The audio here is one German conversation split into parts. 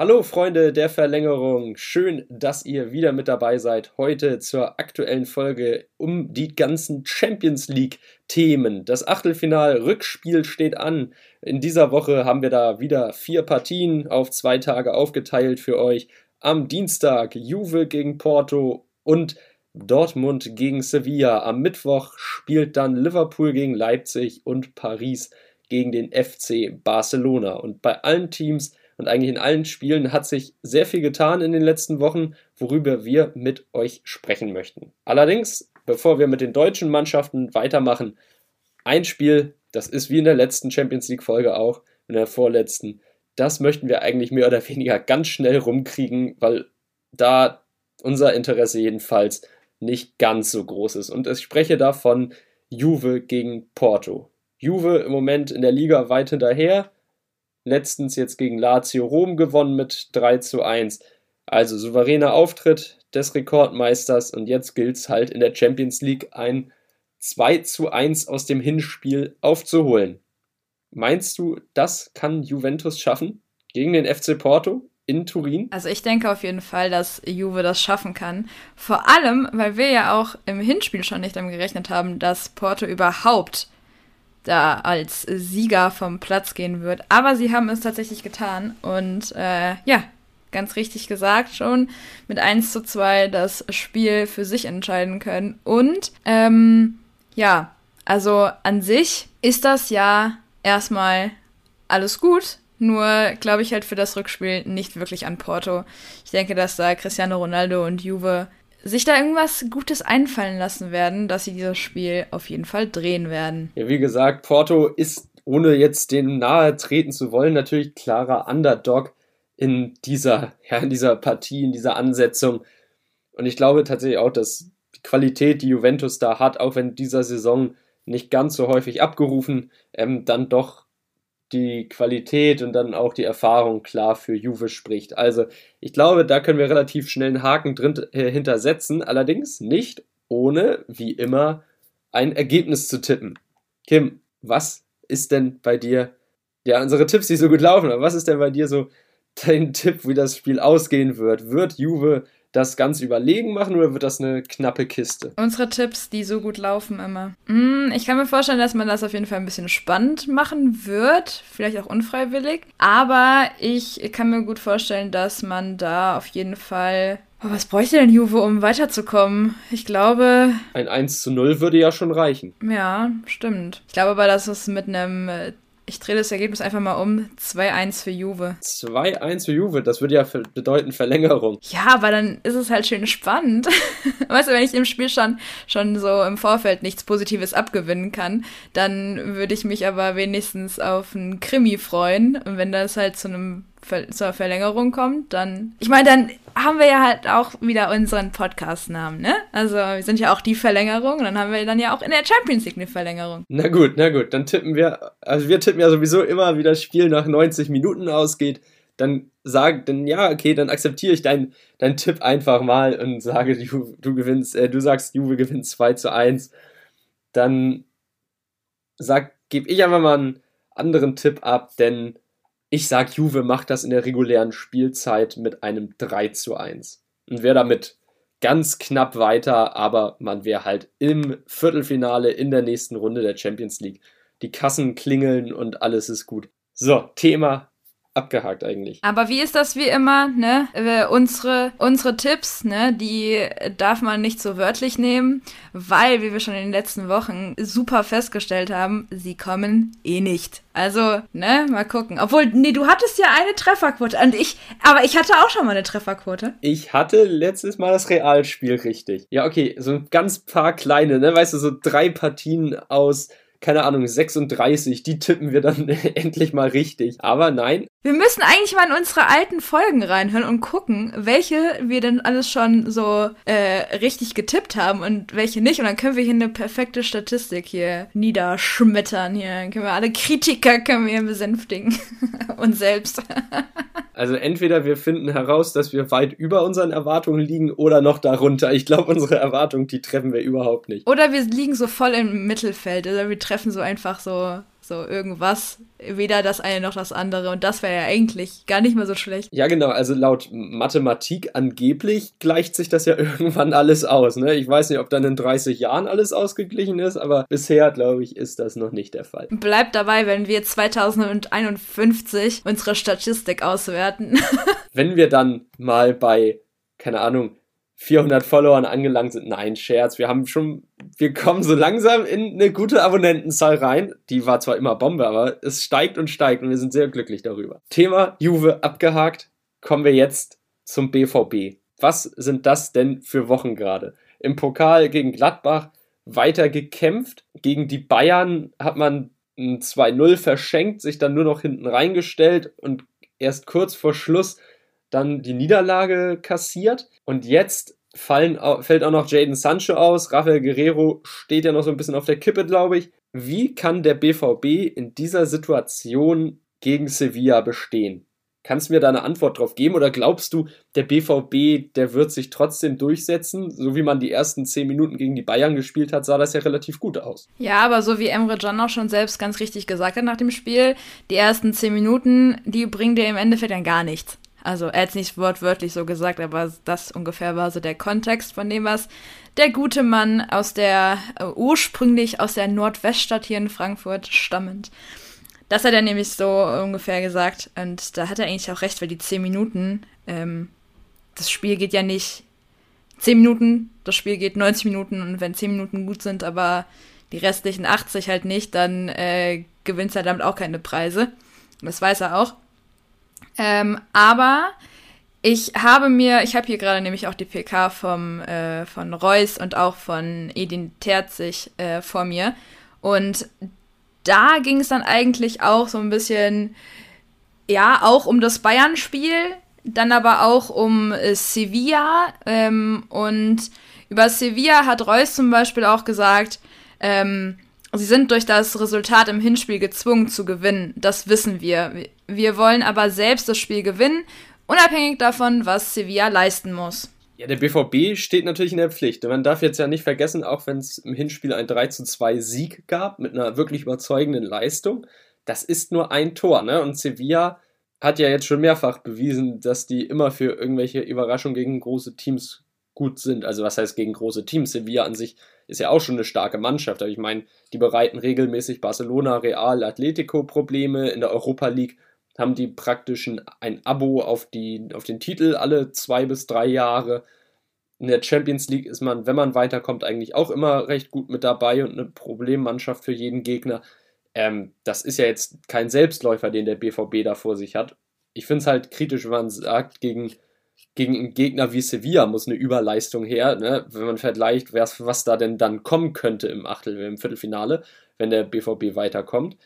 Hallo Freunde der Verlängerung, schön, dass ihr wieder mit dabei seid. Heute zur aktuellen Folge um die ganzen Champions League Themen. Das Achtelfinal-Rückspiel steht an. In dieser Woche haben wir da wieder vier Partien auf zwei Tage aufgeteilt für euch. Am Dienstag Juve gegen Porto und Dortmund gegen Sevilla. Am Mittwoch spielt dann Liverpool gegen Leipzig und Paris gegen den FC Barcelona. Und bei allen Teams und eigentlich in allen Spielen hat sich sehr viel getan in den letzten Wochen, worüber wir mit euch sprechen möchten. Allerdings, bevor wir mit den deutschen Mannschaften weitermachen, ein Spiel, das ist wie in der letzten Champions League Folge auch, in der vorletzten, das möchten wir eigentlich mehr oder weniger ganz schnell rumkriegen, weil da unser Interesse jedenfalls nicht ganz so groß ist. Und ich spreche davon Juve gegen Porto. Juve im Moment in der Liga weit hinterher, letztens jetzt gegen Lazio Rom gewonnen mit 3 zu 1. Also souveräner Auftritt des Rekordmeisters und jetzt gilt es halt in der Champions League ein 2 zu 1 aus dem Hinspiel aufzuholen. Meinst du, das kann Juventus schaffen gegen den FC Porto in Turin? Also ich denke auf jeden Fall, dass Juve das schaffen kann. Vor allem, weil wir ja auch im Hinspiel schon nicht damit gerechnet haben, dass Porto überhaupt da als Sieger vom Platz gehen wird. Aber sie haben es tatsächlich getan. Und äh, ja, ganz richtig gesagt schon, mit 1 zu 2 das Spiel für sich entscheiden können. Und ähm, ja, also an sich ist das ja erstmal alles gut. Nur glaube ich halt für das Rückspiel nicht wirklich an Porto. Ich denke, dass da Cristiano Ronaldo und Juve sich da irgendwas Gutes einfallen lassen werden, dass sie dieses Spiel auf jeden Fall drehen werden. Ja, wie gesagt, Porto ist, ohne jetzt dem nahe treten zu wollen, natürlich klarer Underdog in dieser, ja, in dieser Partie, in dieser Ansetzung. Und ich glaube tatsächlich auch, dass die Qualität, die Juventus da hat, auch wenn dieser Saison nicht ganz so häufig abgerufen, ähm, dann doch die Qualität und dann auch die Erfahrung klar für Juve spricht. Also ich glaube, da können wir relativ schnell einen Haken drin äh, hintersetzen, allerdings nicht ohne, wie immer, ein Ergebnis zu tippen. Kim, was ist denn bei dir, ja, unsere Tipps, die so gut laufen, aber was ist denn bei dir so dein Tipp, wie das Spiel ausgehen wird? Wird Juve das ganz überlegen machen oder wird das eine knappe Kiste? Unsere Tipps, die so gut laufen immer. Mm, ich kann mir vorstellen, dass man das auf jeden Fall ein bisschen spannend machen wird, vielleicht auch unfreiwillig. Aber ich kann mir gut vorstellen, dass man da auf jeden Fall Oh, was bräuchte denn Juve, um weiterzukommen? Ich glaube. Ein 1 zu 0 würde ja schon reichen. Ja, stimmt. Ich glaube aber, dass es mit einem ich drehe das Ergebnis einfach mal um. 2-1 für Juve. 2-1 für Juve, das würde ja bedeuten Verlängerung. Ja, aber dann ist es halt schön spannend. weißt du, wenn ich dem Spiel schon, schon so im Vorfeld nichts Positives abgewinnen kann, dann würde ich mich aber wenigstens auf einen Krimi freuen. Und wenn das halt zu einem zur Verlängerung kommt, dann. Ich meine, dann haben wir ja halt auch wieder unseren Podcast-Namen, ne? Also wir sind ja auch die Verlängerung dann haben wir dann ja auch in der Champions League eine Verlängerung. Na gut, na gut, dann tippen wir, also wir tippen ja sowieso immer, wie das Spiel nach 90 Minuten ausgeht. Dann sag, dann ja, okay, dann akzeptiere ich deinen dein Tipp einfach mal und sage, du, du gewinnst, äh, du sagst, Juve gewinnt 2 zu 1. Dann sag, gebe ich einfach mal einen anderen Tipp ab, denn ich sag, Juve macht das in der regulären Spielzeit mit einem 3 zu 1. Und wäre damit ganz knapp weiter, aber man wäre halt im Viertelfinale in der nächsten Runde der Champions League. Die Kassen klingeln und alles ist gut. So, Thema abgehakt eigentlich. Aber wie ist das wie immer, ne? Äh, unsere, unsere Tipps, ne, die darf man nicht so wörtlich nehmen, weil, wie wir schon in den letzten Wochen super festgestellt haben, sie kommen eh nicht. Also, ne, mal gucken. Obwohl, nee, du hattest ja eine Trefferquote. Und ich, aber ich hatte auch schon mal eine Trefferquote. Ich hatte letztes Mal das Realspiel richtig. Ja, okay, so ein ganz paar kleine, ne, weißt du, so drei Partien aus keine Ahnung, 36, die tippen wir dann endlich mal richtig. Aber nein. Wir müssen eigentlich mal in unsere alten Folgen reinhören und gucken, welche wir denn alles schon so äh, richtig getippt haben und welche nicht. Und dann können wir hier eine perfekte Statistik hier niederschmettern. Hier dann können wir alle Kritiker können wir besänftigen. und selbst. also entweder wir finden heraus, dass wir weit über unseren Erwartungen liegen oder noch darunter. Ich glaube, unsere Erwartungen, die treffen wir überhaupt nicht. Oder wir liegen so voll im Mittelfeld. Also wir treffen so einfach so So irgendwas, weder das eine noch das andere. Und das wäre ja eigentlich gar nicht mehr so schlecht. Ja, genau. Also laut Mathematik angeblich gleicht sich das ja irgendwann alles aus. Ne? Ich weiß nicht, ob dann in 30 Jahren alles ausgeglichen ist, aber bisher, glaube ich, ist das noch nicht der Fall. Bleibt dabei, wenn wir 2051 unsere Statistik auswerten. wenn wir dann mal bei, keine Ahnung, 400 Followern angelangt sind. Nein, Scherz. Wir haben schon, wir kommen so langsam in eine gute Abonnentenzahl rein. Die war zwar immer Bombe, aber es steigt und steigt und wir sind sehr glücklich darüber. Thema Juve abgehakt. Kommen wir jetzt zum BVB. Was sind das denn für Wochen gerade? Im Pokal gegen Gladbach weiter gekämpft. Gegen die Bayern hat man ein 2-0 verschenkt, sich dann nur noch hinten reingestellt und erst kurz vor Schluss dann die Niederlage kassiert und jetzt fallen, fällt auch noch Jaden Sancho aus. Rafael Guerrero steht ja noch so ein bisschen auf der Kippe, glaube ich. Wie kann der BVB in dieser Situation gegen Sevilla bestehen? Kannst du mir da eine Antwort drauf geben oder glaubst du, der BVB, der wird sich trotzdem durchsetzen? So wie man die ersten zehn Minuten gegen die Bayern gespielt hat, sah das ja relativ gut aus. Ja, aber so wie Emre Can auch schon selbst ganz richtig gesagt hat nach dem Spiel, die ersten zehn Minuten, die bringen dir im Endeffekt dann gar nichts. Also er hat es nicht wortwörtlich so gesagt, aber das ungefähr war so der Kontext von dem, was der gute Mann aus der, äh, ursprünglich aus der Nordweststadt hier in Frankfurt stammend. Das hat er nämlich so ungefähr gesagt. Und da hat er eigentlich auch recht, weil die 10 Minuten, ähm, das Spiel geht ja nicht 10 Minuten, das Spiel geht 90 Minuten und wenn 10 Minuten gut sind, aber die restlichen 80 halt nicht, dann äh, gewinnt er damit auch keine Preise. Das weiß er auch. Ähm, aber ich habe mir, ich habe hier gerade nämlich auch die PK vom, äh, von Reus und auch von Edin Terzig äh, vor mir. Und da ging es dann eigentlich auch so ein bisschen, ja, auch um das Bayern-Spiel, dann aber auch um äh, Sevilla. Ähm, und über Sevilla hat Reus zum Beispiel auch gesagt, ähm, Sie sind durch das Resultat im Hinspiel gezwungen zu gewinnen. Das wissen wir. Wir wollen aber selbst das Spiel gewinnen, unabhängig davon, was Sevilla leisten muss. Ja, der BVB steht natürlich in der Pflicht. Man darf jetzt ja nicht vergessen, auch wenn es im Hinspiel ein 3 zu 2 Sieg gab, mit einer wirklich überzeugenden Leistung, das ist nur ein Tor, ne? Und Sevilla hat ja jetzt schon mehrfach bewiesen, dass die immer für irgendwelche Überraschungen gegen große Teams gut sind. Also was heißt gegen große Teams? Sevilla an sich ist ja auch schon eine starke Mannschaft. Aber ich meine, die bereiten regelmäßig Barcelona, Real, Atletico Probleme. In der Europa League haben die praktisch ein, Abo auf, die, auf den Titel alle zwei bis drei Jahre. In der Champions League ist man, wenn man weiterkommt, eigentlich auch immer recht gut mit dabei und eine Problemmannschaft für jeden Gegner. Ähm, das ist ja jetzt kein Selbstläufer, den der BVB da vor sich hat. Ich finde es halt kritisch, wenn man sagt, gegen gegen einen Gegner wie Sevilla muss eine Überleistung her, ne? wenn man vergleicht, was da denn dann kommen könnte im Achtel, im Viertelfinale, wenn der BVB weiterkommt.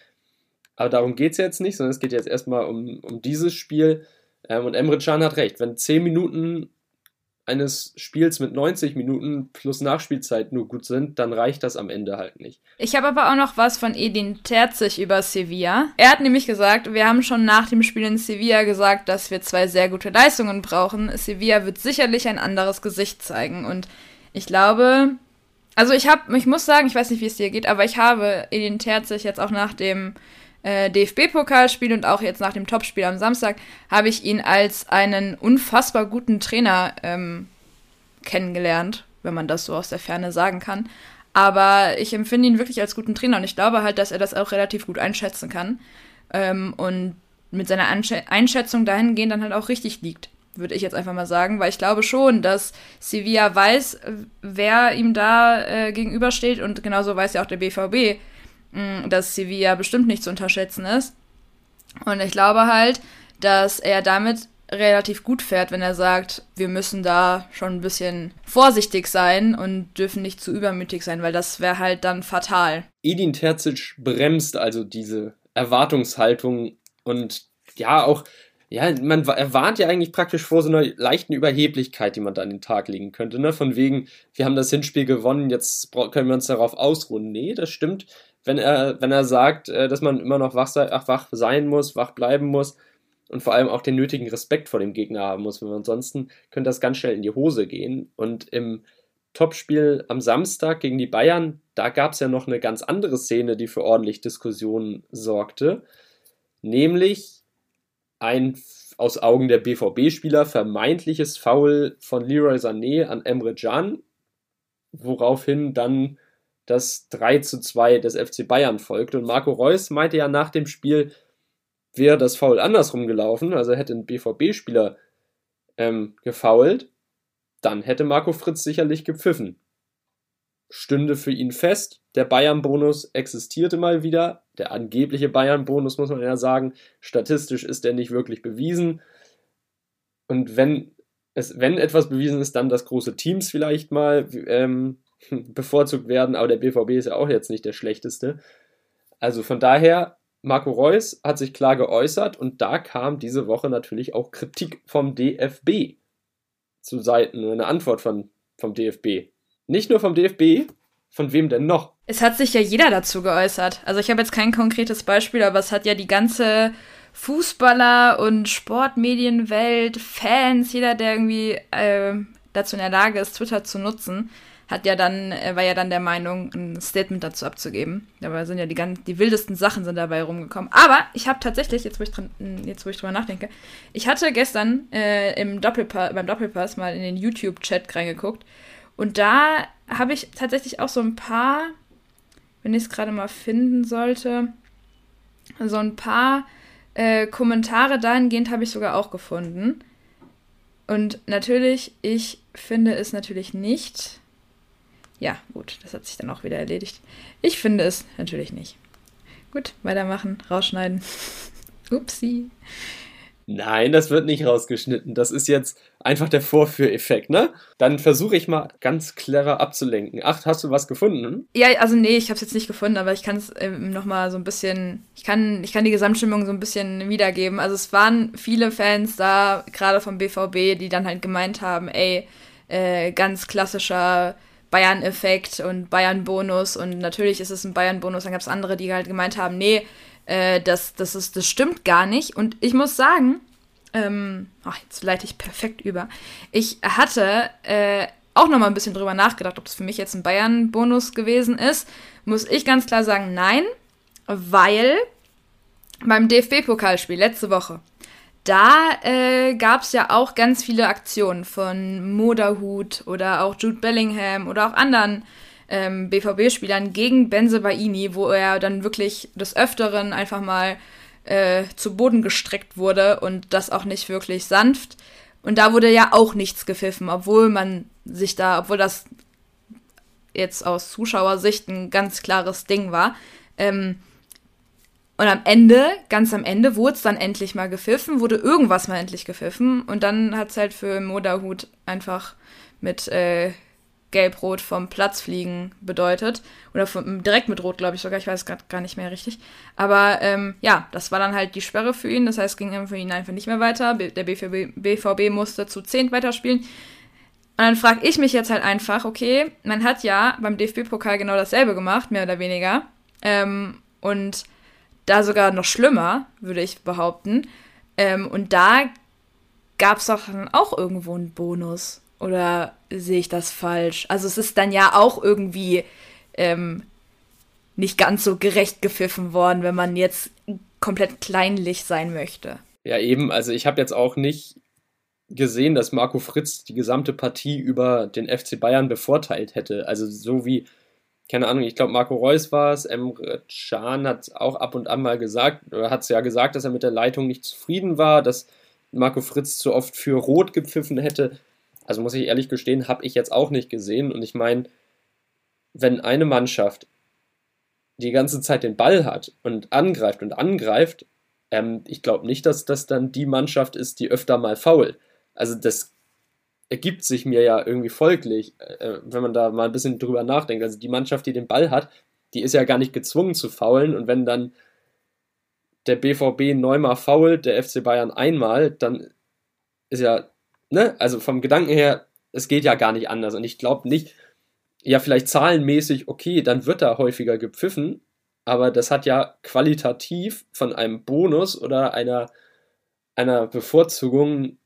Aber darum geht es jetzt nicht, sondern es geht jetzt erstmal um, um dieses Spiel. Ähm, und Emre Can hat recht, wenn 10 Minuten eines Spiels mit 90 Minuten plus Nachspielzeit nur gut sind, dann reicht das am Ende halt nicht. Ich habe aber auch noch was von Edin Terzig über Sevilla. Er hat nämlich gesagt, wir haben schon nach dem Spiel in Sevilla gesagt, dass wir zwei sehr gute Leistungen brauchen. Sevilla wird sicherlich ein anderes Gesicht zeigen und ich glaube, also ich habe, ich muss sagen, ich weiß nicht, wie es dir geht, aber ich habe Edin Terzig jetzt auch nach dem äh, DFB-Pokalspiel und auch jetzt nach dem Topspiel am Samstag habe ich ihn als einen unfassbar guten Trainer ähm, kennengelernt, wenn man das so aus der Ferne sagen kann. Aber ich empfinde ihn wirklich als guten Trainer und ich glaube halt, dass er das auch relativ gut einschätzen kann ähm, und mit seiner Einsch Einschätzung dahingehend dann halt auch richtig liegt, würde ich jetzt einfach mal sagen, weil ich glaube schon, dass Sevilla weiß, wer ihm da äh, gegenübersteht und genauso weiß ja auch der BVB, dass Sevilla bestimmt nicht zu unterschätzen ist. Und ich glaube halt, dass er damit relativ gut fährt, wenn er sagt, wir müssen da schon ein bisschen vorsichtig sein und dürfen nicht zu übermütig sein, weil das wäre halt dann fatal. Edin Terzic bremst also diese Erwartungshaltung und ja, auch, ja, man erwartet ja eigentlich praktisch vor so einer leichten Überheblichkeit, die man da an den Tag legen könnte, ne? Von wegen, wir haben das Hinspiel gewonnen, jetzt können wir uns darauf ausruhen. Nee, das stimmt wenn er, wenn er sagt, äh, dass man immer noch wach, sei, ach, wach sein muss, wach bleiben muss und vor allem auch den nötigen Respekt vor dem Gegner haben muss, weil ansonsten könnte das ganz schnell in die Hose gehen. Und im Topspiel am Samstag gegen die Bayern, da gab es ja noch eine ganz andere Szene, die für ordentlich Diskussionen sorgte, nämlich ein aus Augen der BVB-Spieler vermeintliches Foul von Leroy Sané an Emre Can, woraufhin dann das 3 zu 2 des FC Bayern folgte. Und Marco Reus meinte ja nach dem Spiel, wäre das Foul andersrum gelaufen, also hätte ein BVB-Spieler ähm, gefoult, dann hätte Marco Fritz sicherlich gepfiffen. Stünde für ihn fest, der Bayern-Bonus existierte mal wieder. Der angebliche Bayern-Bonus, muss man ja sagen, statistisch ist der nicht wirklich bewiesen. Und wenn, es, wenn etwas bewiesen ist, dann, dass große Teams vielleicht mal ähm, bevorzugt werden, aber der BVB ist ja auch jetzt nicht der schlechteste. Also von daher, Marco Reus hat sich klar geäußert und da kam diese Woche natürlich auch Kritik vom DFB zu Seiten oder eine Antwort von, vom DFB. Nicht nur vom DFB, von wem denn noch? Es hat sich ja jeder dazu geäußert. Also ich habe jetzt kein konkretes Beispiel, aber es hat ja die ganze Fußballer- und Sportmedienwelt, Fans, jeder, der irgendwie äh, dazu in der Lage ist, Twitter zu nutzen, hat ja dann, äh, war ja dann der Meinung, ein Statement dazu abzugeben. Dabei sind ja die ganz, die wildesten Sachen sind dabei rumgekommen. Aber ich habe tatsächlich, jetzt wo ich dran, jetzt wo ich drüber nachdenke, ich hatte gestern äh, im Doppelpass, beim Doppelpass mal in den YouTube-Chat reingeguckt und da habe ich tatsächlich auch so ein paar, wenn ich es gerade mal finden sollte, so ein paar äh, Kommentare dahingehend habe ich sogar auch gefunden. Und natürlich, ich finde es natürlich nicht ja, gut, das hat sich dann auch wieder erledigt. Ich finde es natürlich nicht. Gut, weitermachen, rausschneiden. Upsi. Nein, das wird nicht rausgeschnitten. Das ist jetzt einfach der Vorführeffekt, ne? Dann versuche ich mal ganz clever abzulenken. Ach, hast du was gefunden? Ja, also nee, ich habe es jetzt nicht gefunden, aber ich kann es ähm, nochmal so ein bisschen, ich kann, ich kann die Gesamtstimmung so ein bisschen wiedergeben. Also es waren viele Fans da, gerade vom BVB, die dann halt gemeint haben, ey, äh, ganz klassischer Bayern-Effekt und Bayern-Bonus und natürlich ist es ein Bayern-Bonus. Dann gab es andere, die halt gemeint haben, nee, äh, das, das, ist, das stimmt gar nicht. Und ich muss sagen, ähm, ach, jetzt leite ich perfekt über. Ich hatte äh, auch noch mal ein bisschen drüber nachgedacht, ob das für mich jetzt ein Bayern-Bonus gewesen ist. Muss ich ganz klar sagen, nein, weil beim DFB-Pokalspiel letzte Woche da äh, gab es ja auch ganz viele Aktionen von Moderhut oder auch Jude Bellingham oder auch anderen ähm, BVB-Spielern gegen Benze Baini, wo er dann wirklich des Öfteren einfach mal äh, zu Boden gestreckt wurde und das auch nicht wirklich sanft. Und da wurde ja auch nichts gepfiffen, obwohl man sich da, obwohl das jetzt aus Zuschauersicht ein ganz klares Ding war. Ähm, und am Ende, ganz am Ende, wurde es dann endlich mal gepfiffen, wurde irgendwas mal endlich gepfiffen. Und dann hat es halt für Moderhut einfach mit äh, Gelb-Rot vom Platz fliegen bedeutet. Oder vom, direkt mit Rot, glaube ich sogar. Ich weiß gerade gar nicht mehr richtig. Aber ähm, ja, das war dann halt die Sperre für ihn. Das heißt, ging für ihn einfach nicht mehr weiter. Der BVB, BVB musste zu 10 weiterspielen. Und dann frage ich mich jetzt halt einfach, okay, man hat ja beim DFB-Pokal genau dasselbe gemacht, mehr oder weniger. Ähm, und da sogar noch schlimmer, würde ich behaupten. Ähm, und da gab es doch dann auch irgendwo einen Bonus. Oder sehe ich das falsch? Also es ist dann ja auch irgendwie ähm, nicht ganz so gerecht gepfiffen worden, wenn man jetzt komplett kleinlich sein möchte. Ja, eben. Also ich habe jetzt auch nicht gesehen, dass Marco Fritz die gesamte Partie über den FC Bayern bevorteilt hätte. Also so wie keine Ahnung, ich glaube, Marco Reus war es, Emre Can hat auch ab und an mal gesagt, hat es ja gesagt, dass er mit der Leitung nicht zufrieden war, dass Marco Fritz zu oft für Rot gepfiffen hätte. Also muss ich ehrlich gestehen, habe ich jetzt auch nicht gesehen. Und ich meine, wenn eine Mannschaft die ganze Zeit den Ball hat und angreift und angreift, ähm, ich glaube nicht, dass das dann die Mannschaft ist, die öfter mal faul. Also das ergibt sich mir ja irgendwie folglich, äh, wenn man da mal ein bisschen drüber nachdenkt. Also die Mannschaft, die den Ball hat, die ist ja gar nicht gezwungen zu faulen. Und wenn dann der BVB neunmal fault, der FC Bayern einmal, dann ist ja, ne, also vom Gedanken her, es geht ja gar nicht anders. Und ich glaube nicht, ja, vielleicht zahlenmäßig, okay, dann wird da häufiger gepfiffen, aber das hat ja qualitativ von einem Bonus oder einer, einer Bevorzugung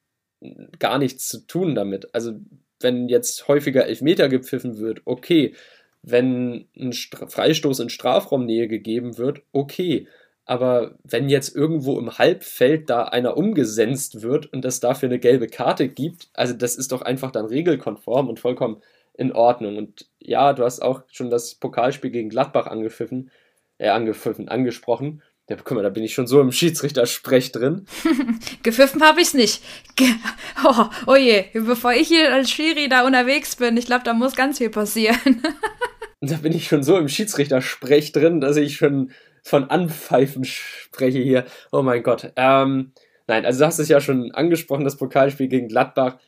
gar nichts zu tun damit. Also wenn jetzt häufiger Elfmeter gepfiffen wird, okay. Wenn ein Freistoß in Strafraumnähe gegeben wird, okay. Aber wenn jetzt irgendwo im Halbfeld da einer umgesenzt wird und es dafür eine gelbe Karte gibt, also das ist doch einfach dann regelkonform und vollkommen in Ordnung. Und ja, du hast auch schon das Pokalspiel gegen Gladbach angepfiffen, äh, angepfiffen, angesprochen. Ja, guck mal, da bin ich schon so im Schiedsrichtersprech drin. Gepfiffen habe ich's nicht. Ge oh, oh je, bevor ich hier als Schiri da unterwegs bin, ich glaube, da muss ganz viel passieren. da bin ich schon so im Schiedsrichtersprech drin, dass ich schon von Anpfeifen spreche hier. Oh mein Gott. Ähm, nein, also du hast es ja schon angesprochen, das Pokalspiel gegen Gladbach.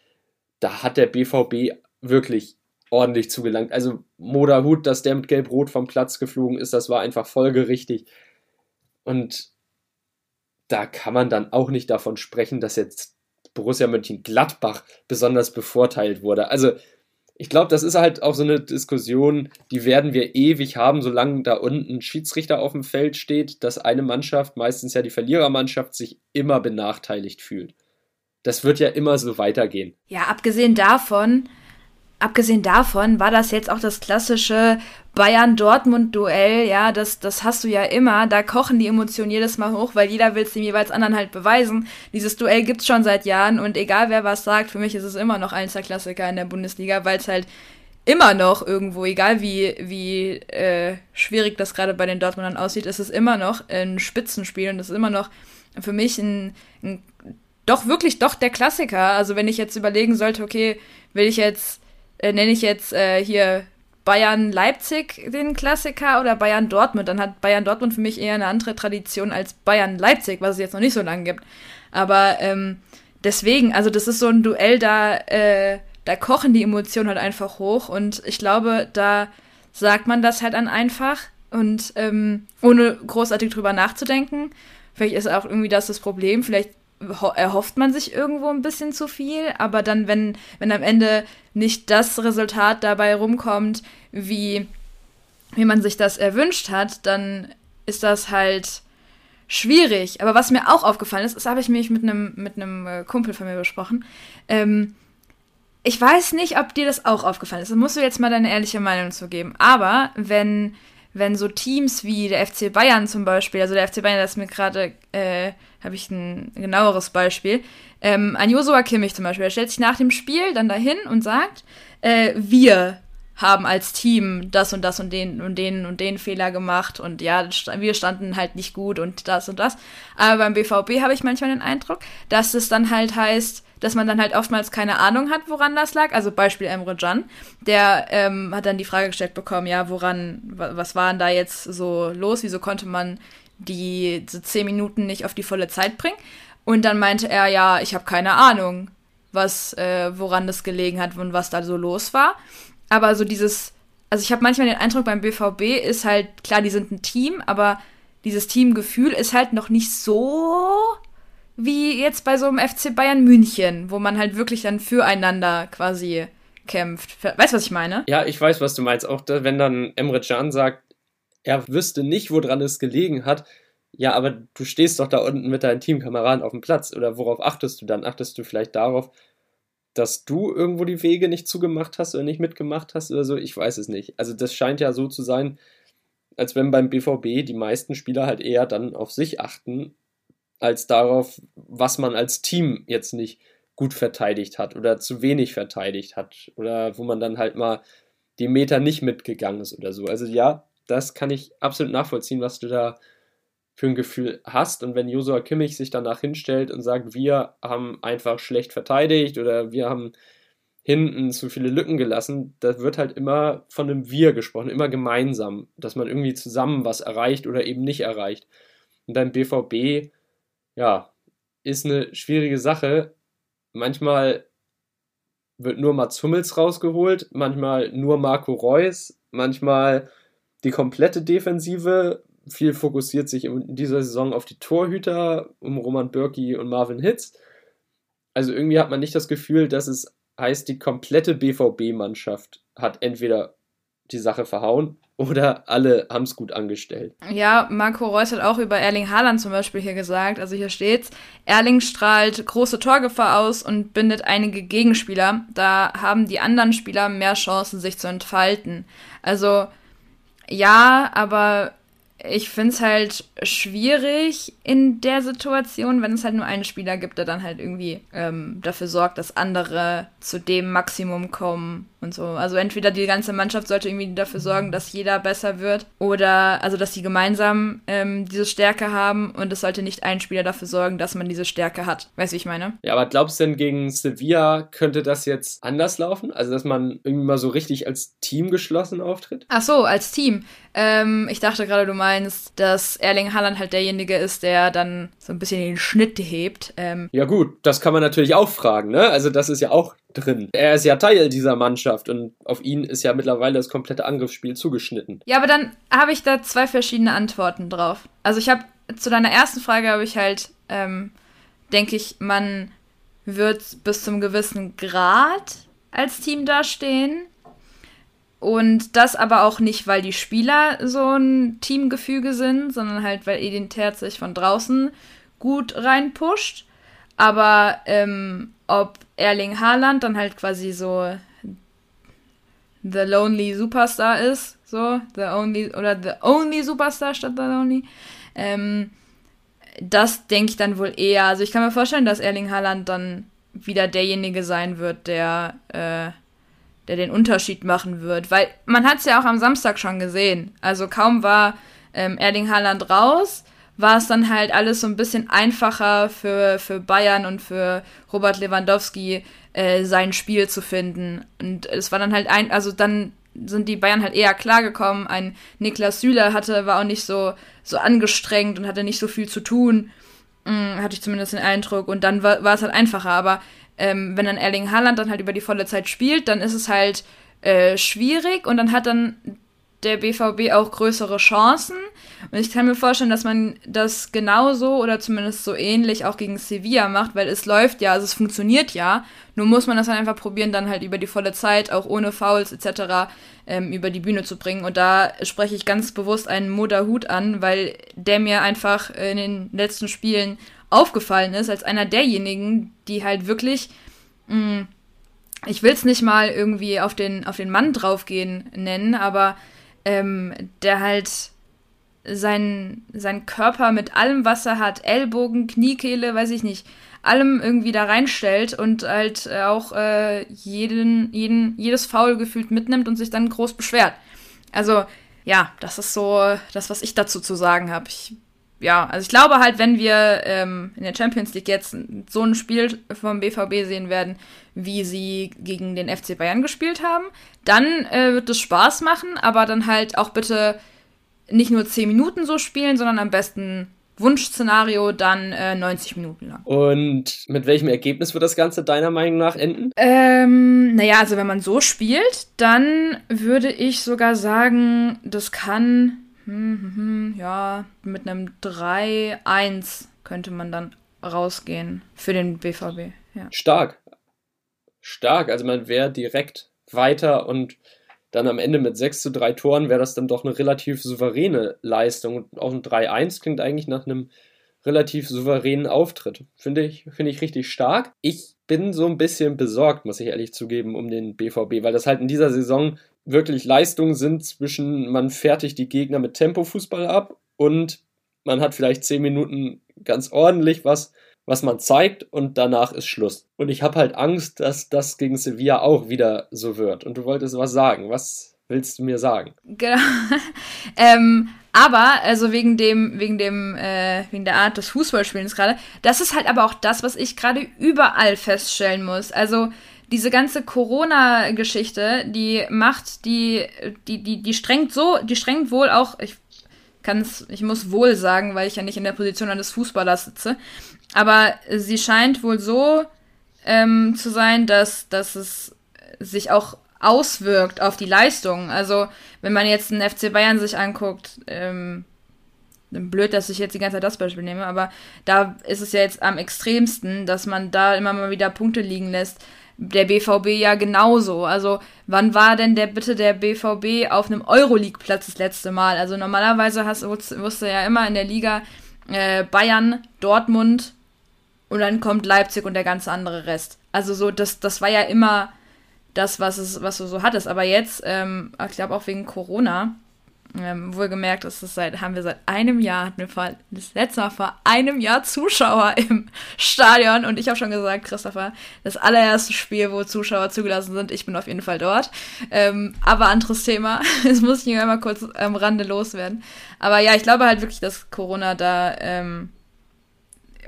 Da hat der BVB wirklich ordentlich zugelangt. Also Moda Hut, dass der mit Gelb-Rot vom Platz geflogen ist, das war einfach folgerichtig. Und da kann man dann auch nicht davon sprechen, dass jetzt Borussia Mönchengladbach besonders bevorteilt wurde. Also ich glaube, das ist halt auch so eine Diskussion, die werden wir ewig haben, solange da unten ein Schiedsrichter auf dem Feld steht, dass eine Mannschaft, meistens ja die Verlierermannschaft, sich immer benachteiligt fühlt. Das wird ja immer so weitergehen. Ja, abgesehen davon, abgesehen davon war das jetzt auch das klassische Bayern-Dortmund-Duell, ja, das, das hast du ja immer, da kochen die Emotionen jedes Mal hoch, weil jeder will es dem jeweils anderen halt beweisen. Dieses Duell gibt's schon seit Jahren und egal wer was sagt, für mich ist es immer noch eins der Klassiker in der Bundesliga, weil es halt immer noch irgendwo, egal wie, wie äh, schwierig das gerade bei den Dortmundern aussieht, ist es immer noch ein Spitzenspiel und es ist immer noch für mich ein, ein doch wirklich doch der Klassiker. Also wenn ich jetzt überlegen sollte, okay, will ich jetzt äh, nenne ich jetzt äh, hier Bayern Leipzig den Klassiker oder Bayern Dortmund, dann hat Bayern Dortmund für mich eher eine andere Tradition als Bayern Leipzig, was es jetzt noch nicht so lange gibt. Aber ähm, deswegen, also das ist so ein Duell, da, äh, da kochen die Emotionen halt einfach hoch und ich glaube, da sagt man das halt dann einfach und ähm, ohne großartig drüber nachzudenken. Vielleicht ist auch irgendwie das das Problem. Vielleicht erhofft man sich irgendwo ein bisschen zu viel, aber dann, wenn, wenn am Ende nicht das Resultat dabei rumkommt, wie, wie man sich das erwünscht hat, dann ist das halt schwierig. Aber was mir auch aufgefallen ist, das habe ich mich mit einem mit äh, Kumpel von mir besprochen. Ähm, ich weiß nicht, ob dir das auch aufgefallen ist. Da musst du jetzt mal deine ehrliche Meinung zu geben. Aber wenn, wenn so Teams wie der FC Bayern zum Beispiel, also der FC Bayern, das mir gerade äh, habe ich ein genaueres Beispiel. Ähm, ein Josua Kimmich zum Beispiel, er stellt sich nach dem Spiel dann dahin und sagt, äh, wir haben als Team das und das und den und den und den Fehler gemacht und ja, wir standen halt nicht gut und das und das. Aber beim BVB habe ich manchmal den Eindruck, dass es dann halt heißt, dass man dann halt oftmals keine Ahnung hat, woran das lag. Also Beispiel Emre Can, der ähm, hat dann die Frage gestellt bekommen, ja, woran, was war denn da jetzt so los? Wieso konnte man die so zehn Minuten nicht auf die volle Zeit bringen. Und dann meinte er, ja, ich habe keine Ahnung, was, äh, woran das gelegen hat und was da so los war. Aber so dieses, also ich habe manchmal den Eindruck, beim BVB ist halt, klar, die sind ein Team, aber dieses Teamgefühl ist halt noch nicht so wie jetzt bei so einem FC Bayern München, wo man halt wirklich dann füreinander quasi kämpft. Weißt du, was ich meine? Ja, ich weiß, was du meinst. Auch da, wenn dann Emre Can sagt, er wüsste nicht, woran es gelegen hat. Ja, aber du stehst doch da unten mit deinen Teamkameraden auf dem Platz. Oder worauf achtest du dann? Achtest du vielleicht darauf, dass du irgendwo die Wege nicht zugemacht hast oder nicht mitgemacht hast oder so? Ich weiß es nicht. Also das scheint ja so zu sein, als wenn beim BVB die meisten Spieler halt eher dann auf sich achten, als darauf, was man als Team jetzt nicht gut verteidigt hat oder zu wenig verteidigt hat oder wo man dann halt mal die Meter nicht mitgegangen ist oder so. Also ja, das kann ich absolut nachvollziehen, was du da für ein Gefühl hast. Und wenn Josua Kimmich sich danach hinstellt und sagt, wir haben einfach schlecht verteidigt oder wir haben hinten zu viele Lücken gelassen, da wird halt immer von einem Wir gesprochen, immer gemeinsam, dass man irgendwie zusammen was erreicht oder eben nicht erreicht. Und beim BVB, ja, ist eine schwierige Sache. Manchmal wird nur Mats Hummels rausgeholt, manchmal nur Marco Reus, manchmal die komplette Defensive. Viel fokussiert sich in dieser Saison auf die Torhüter, um Roman Bürki und Marvin Hitz. Also irgendwie hat man nicht das Gefühl, dass es heißt, die komplette BVB-Mannschaft hat entweder die Sache verhauen oder alle haben es gut angestellt. Ja, Marco Reus hat auch über Erling Haaland zum Beispiel hier gesagt, also hier steht's, Erling strahlt große Torgefahr aus und bindet einige Gegenspieler. Da haben die anderen Spieler mehr Chancen, sich zu entfalten. Also ja, aber ich finde es halt schwierig in der Situation, wenn es halt nur einen Spieler gibt, der dann halt irgendwie ähm, dafür sorgt, dass andere zu dem Maximum kommen und so. Also entweder die ganze Mannschaft sollte irgendwie dafür sorgen, dass jeder besser wird oder also dass sie gemeinsam ähm, diese Stärke haben und es sollte nicht ein Spieler dafür sorgen, dass man diese Stärke hat. Weißt du, wie ich meine? Ja, aber glaubst du denn gegen Sevilla könnte das jetzt anders laufen? Also dass man irgendwie mal so richtig als Team geschlossen auftritt? Ach so, als Team. Ähm, ich dachte gerade, du meinst, dass Erling Haaland halt derjenige ist, der dann so ein bisschen den Schnitt hebt. Ähm, ja gut, das kann man natürlich auch fragen, ne? Also das ist ja auch drin. Er ist ja Teil dieser Mannschaft und auf ihn ist ja mittlerweile das komplette Angriffsspiel zugeschnitten. Ja, aber dann habe ich da zwei verschiedene Antworten drauf. Also ich habe zu deiner ersten Frage habe ich halt, ähm, denke ich, man wird bis zum gewissen Grad als Team dastehen. Und das aber auch nicht, weil die Spieler so ein Teamgefüge sind, sondern halt, weil Edin Terz sich von draußen gut reinpusht. Aber ähm, ob Erling Haaland dann halt quasi so the lonely Superstar ist, so, the only, oder the only Superstar statt the lonely, ähm, das denke ich dann wohl eher. Also ich kann mir vorstellen, dass Erling Haaland dann wieder derjenige sein wird, der, äh, der den Unterschied machen wird. Weil man hat es ja auch am Samstag schon gesehen. Also kaum war ähm, Erling Haaland raus, war es dann halt alles so ein bisschen einfacher für, für Bayern und für Robert Lewandowski, äh, sein Spiel zu finden. Und es war dann halt ein, also dann sind die Bayern halt eher klargekommen. Ein Niklas Süle hatte, war auch nicht so, so angestrengt und hatte nicht so viel zu tun. Hm, hatte ich zumindest den Eindruck. Und dann war, war es halt einfacher. Aber ähm, wenn dann Erling Haaland dann halt über die volle Zeit spielt, dann ist es halt äh, schwierig und dann hat dann der BVB auch größere Chancen. Und ich kann mir vorstellen, dass man das genauso oder zumindest so ähnlich auch gegen Sevilla macht, weil es läuft ja, also es funktioniert ja. Nur muss man das dann einfach probieren, dann halt über die volle Zeit, auch ohne Fouls etc., ähm, über die Bühne zu bringen. Und da spreche ich ganz bewusst einen Moderhut an, weil der mir einfach in den letzten Spielen aufgefallen ist, als einer derjenigen, die halt wirklich. Mh, mm, ich will es nicht mal irgendwie auf den, auf den Mann draufgehen nennen, aber ähm, der halt sein, sein Körper mit allem, was er hat, Ellbogen, Kniekehle, weiß ich nicht, allem irgendwie da reinstellt und halt äh, auch äh, jeden, jeden, jedes Foul gefühlt mitnimmt und sich dann groß beschwert. Also, ja, das ist so das, was ich dazu zu sagen habe. Ich, ja, also ich glaube halt, wenn wir ähm, in der Champions League jetzt so ein Spiel vom BVB sehen werden, wie sie gegen den FC Bayern gespielt haben, dann äh, wird es Spaß machen, aber dann halt auch bitte nicht nur 10 Minuten so spielen, sondern am besten Wunschszenario dann äh, 90 Minuten lang. Und mit welchem Ergebnis wird das Ganze deiner Meinung nach enden? Ähm, naja, also wenn man so spielt, dann würde ich sogar sagen, das kann, hm, hm, hm, ja, mit einem 3-1 könnte man dann rausgehen für den BVB. Ja. Stark stark. Also man wäre direkt weiter und dann am Ende mit 6 zu 3 Toren wäre das dann doch eine relativ souveräne Leistung. Und auch ein 3-1 klingt eigentlich nach einem relativ souveränen Auftritt. Finde ich, finde ich richtig stark. Ich bin so ein bisschen besorgt, muss ich ehrlich zugeben, um den BVB, weil das halt in dieser Saison wirklich Leistungen sind zwischen man fertigt die Gegner mit Tempofußball ab und man hat vielleicht 10 Minuten ganz ordentlich was was man zeigt und danach ist Schluss. Und ich habe halt Angst, dass das gegen Sevilla auch wieder so wird. Und du wolltest was sagen. Was willst du mir sagen? Genau. ähm, aber, also wegen dem, wegen dem, äh, wegen der Art des Fußballspielens gerade, das ist halt aber auch das, was ich gerade überall feststellen muss. Also, diese ganze Corona-Geschichte, die macht, die, die, die, die strengt so, die strengt wohl auch, ich kann's, ich muss wohl sagen, weil ich ja nicht in der Position eines Fußballers sitze, aber sie scheint wohl so ähm, zu sein, dass, dass es sich auch auswirkt auf die Leistung. Also, wenn man jetzt einen FC Bayern sich anguckt, ähm, blöd, dass ich jetzt die ganze Zeit das Beispiel nehme, aber da ist es ja jetzt am extremsten, dass man da immer mal wieder Punkte liegen lässt. Der BVB ja genauso. Also, wann war denn der bitte der BVB auf einem Euroleague-Platz das letzte Mal? Also, normalerweise hast, wusste ja immer in der Liga äh, Bayern, Dortmund und dann kommt Leipzig und der ganze andere Rest. Also, so, das, das war ja immer das, was, es, was du so hattest. Aber jetzt, ähm, ich glaube auch wegen Corona, ähm, wohlgemerkt ist es seit, haben wir seit einem Jahr, hatten wir vor, das letzte Mal vor einem Jahr Zuschauer im Stadion und ich habe schon gesagt, Christopher, das allererste Spiel, wo Zuschauer zugelassen sind, ich bin auf jeden Fall dort. Ähm, aber anderes Thema, das muss ich nur einmal kurz am Rande loswerden. Aber ja, ich glaube halt wirklich, dass Corona da ähm,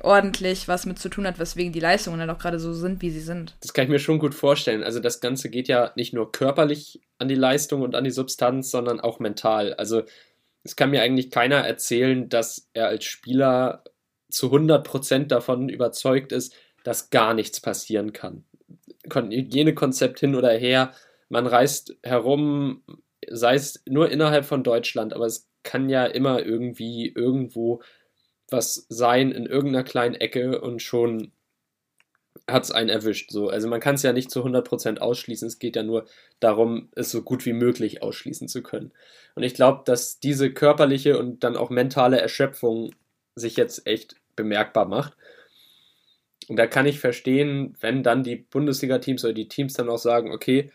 ordentlich was mit zu tun hat, weswegen die Leistungen dann auch gerade so sind, wie sie sind. Das kann ich mir schon gut vorstellen. Also das Ganze geht ja nicht nur körperlich an die Leistung und an die Substanz, sondern auch mental. Also es kann mir eigentlich keiner erzählen, dass er als Spieler zu 100% davon überzeugt ist, dass gar nichts passieren kann. Hygienekonzept hin oder her, man reist herum, sei es nur innerhalb von Deutschland, aber es kann ja immer irgendwie irgendwo was sein in irgendeiner kleinen Ecke und schon hat es einen erwischt. So. Also man kann es ja nicht zu 100% ausschließen, es geht ja nur darum, es so gut wie möglich ausschließen zu können. Und ich glaube, dass diese körperliche und dann auch mentale Erschöpfung sich jetzt echt bemerkbar macht. Und da kann ich verstehen, wenn dann die Bundesliga-Teams oder die Teams dann auch sagen, okay,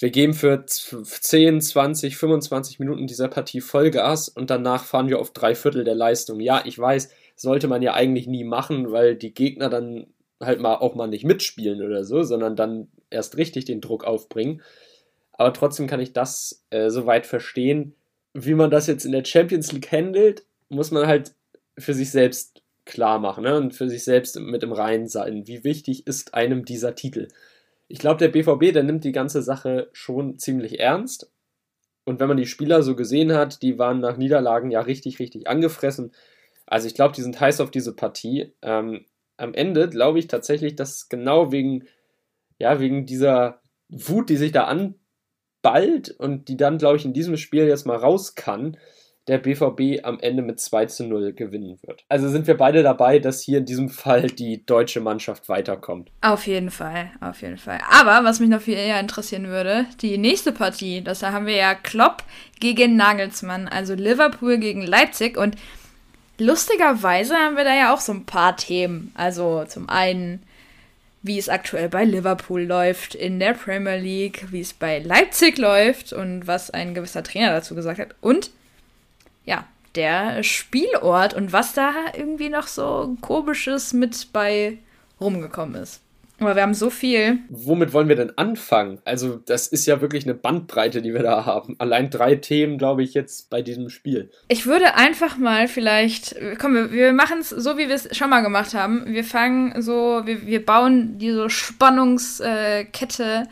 wir geben für 10, 20, 25 Minuten dieser Partie Vollgas und danach fahren wir auf drei Viertel der Leistung. Ja, ich weiß, sollte man ja eigentlich nie machen, weil die Gegner dann halt mal auch mal nicht mitspielen oder so, sondern dann erst richtig den Druck aufbringen. Aber trotzdem kann ich das äh, soweit verstehen. Wie man das jetzt in der Champions League handelt, muss man halt für sich selbst klar machen ne? und für sich selbst mit im Reinen sein. Wie wichtig ist einem dieser Titel? Ich glaube, der BVB, der nimmt die ganze Sache schon ziemlich ernst. Und wenn man die Spieler so gesehen hat, die waren nach Niederlagen ja richtig, richtig angefressen. Also ich glaube, die sind heiß auf diese Partie. Ähm, am Ende glaube ich tatsächlich, dass genau wegen, ja, wegen dieser Wut, die sich da anballt und die dann, glaube ich, in diesem Spiel jetzt mal raus kann, der BVB am Ende mit 2 zu 0 gewinnen wird. Also sind wir beide dabei, dass hier in diesem Fall die deutsche Mannschaft weiterkommt. Auf jeden Fall, auf jeden Fall. Aber was mich noch viel eher interessieren würde, die nächste Partie, das da haben wir ja Klopp gegen Nagelsmann, also Liverpool gegen Leipzig und lustigerweise haben wir da ja auch so ein paar Themen. Also zum einen wie es aktuell bei Liverpool läuft in der Premier League, wie es bei Leipzig läuft und was ein gewisser Trainer dazu gesagt hat. Und ja, der Spielort und was da irgendwie noch so komisches mit bei rumgekommen ist. Aber wir haben so viel. Womit wollen wir denn anfangen? Also, das ist ja wirklich eine Bandbreite, die wir da haben. Allein drei Themen, glaube ich, jetzt bei diesem Spiel. Ich würde einfach mal vielleicht. Komm, wir, wir machen es so, wie wir es schon mal gemacht haben. Wir fangen so, wir, wir bauen diese Spannungskette.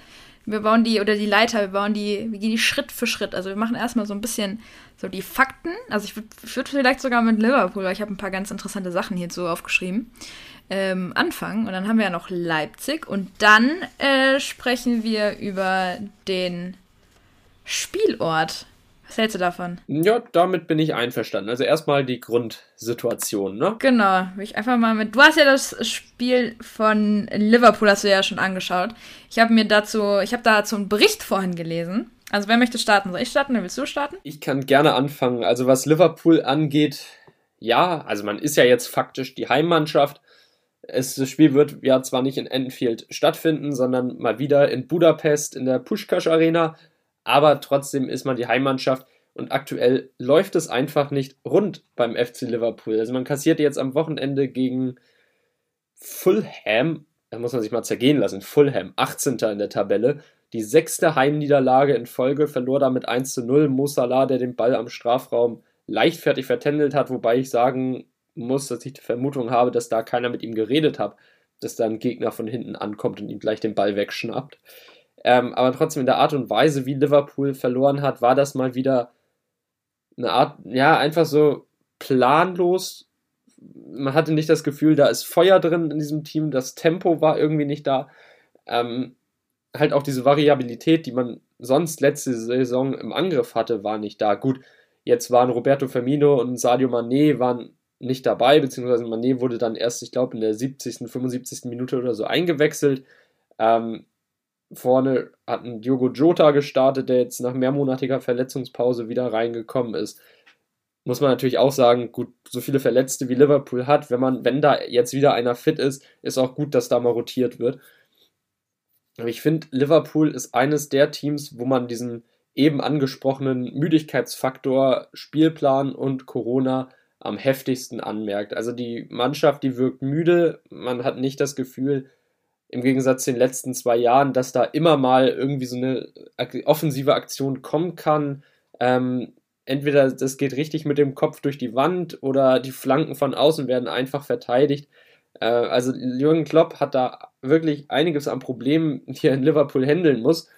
Wir bauen die, oder die Leiter, wir bauen die, wir gehen die Schritt für Schritt. Also, wir machen erstmal so ein bisschen so die Fakten. Also ich würde würd vielleicht sogar mit Liverpool, weil ich habe ein paar ganz interessante Sachen hierzu aufgeschrieben, ähm, anfangen. Und dann haben wir ja noch Leipzig. Und dann äh, sprechen wir über den Spielort. Was hältst du davon? Ja, damit bin ich einverstanden. Also erstmal die Grundsituation, ne? Genau. Ich einfach mal mit. Du hast ja das Spiel von Liverpool, hast du ja schon angeschaut. Ich habe mir dazu, ich habe dazu einen Bericht vorhin gelesen. Also wer möchte starten? Soll ich starten oder willst du starten? Ich kann gerne anfangen. Also was Liverpool angeht, ja, also man ist ja jetzt faktisch die Heimmannschaft. Es, das Spiel wird ja zwar nicht in Enfield stattfinden, sondern mal wieder in Budapest in der Pushkash Arena, aber trotzdem ist man die Heimmannschaft und aktuell läuft es einfach nicht rund beim FC Liverpool. Also man kassiert jetzt am Wochenende gegen Fulham, da muss man sich mal zergehen lassen, Fulham, 18. in der Tabelle, die sechste Heimniederlage in Folge verlor damit 1 zu 0. Mo Salah, der den Ball am Strafraum leichtfertig vertändelt hat, wobei ich sagen muss, dass ich die Vermutung habe, dass da keiner mit ihm geredet hat, dass da ein Gegner von hinten ankommt und ihm gleich den Ball wegschnappt. Ähm, aber trotzdem in der Art und Weise, wie Liverpool verloren hat, war das mal wieder eine Art, ja, einfach so planlos. Man hatte nicht das Gefühl, da ist Feuer drin in diesem Team, das Tempo war irgendwie nicht da. Ähm, halt auch diese Variabilität, die man sonst letzte Saison im Angriff hatte, war nicht da. Gut, Jetzt waren Roberto Firmino und Sadio Mané waren nicht dabei, beziehungsweise Mané wurde dann erst, ich glaube, in der 70., 75. Minute oder so eingewechselt. Ähm, vorne hat ein Diogo Jota gestartet, der jetzt nach mehrmonatiger Verletzungspause wieder reingekommen ist. Muss man natürlich auch sagen, gut, so viele Verletzte wie Liverpool hat, wenn man, wenn da jetzt wieder einer fit ist, ist auch gut, dass da mal rotiert wird. Aber ich finde, Liverpool ist eines der Teams, wo man diesen eben angesprochenen Müdigkeitsfaktor, Spielplan und Corona am heftigsten anmerkt. Also die Mannschaft, die wirkt müde, man hat nicht das Gefühl, im Gegensatz zu den letzten zwei Jahren, dass da immer mal irgendwie so eine offensive Aktion kommen kann. Ähm, entweder das geht richtig mit dem Kopf durch die Wand oder die Flanken von außen werden einfach verteidigt. Äh, also Jürgen Klopp hat da wirklich einiges an Problemen, die er in Liverpool handeln muss.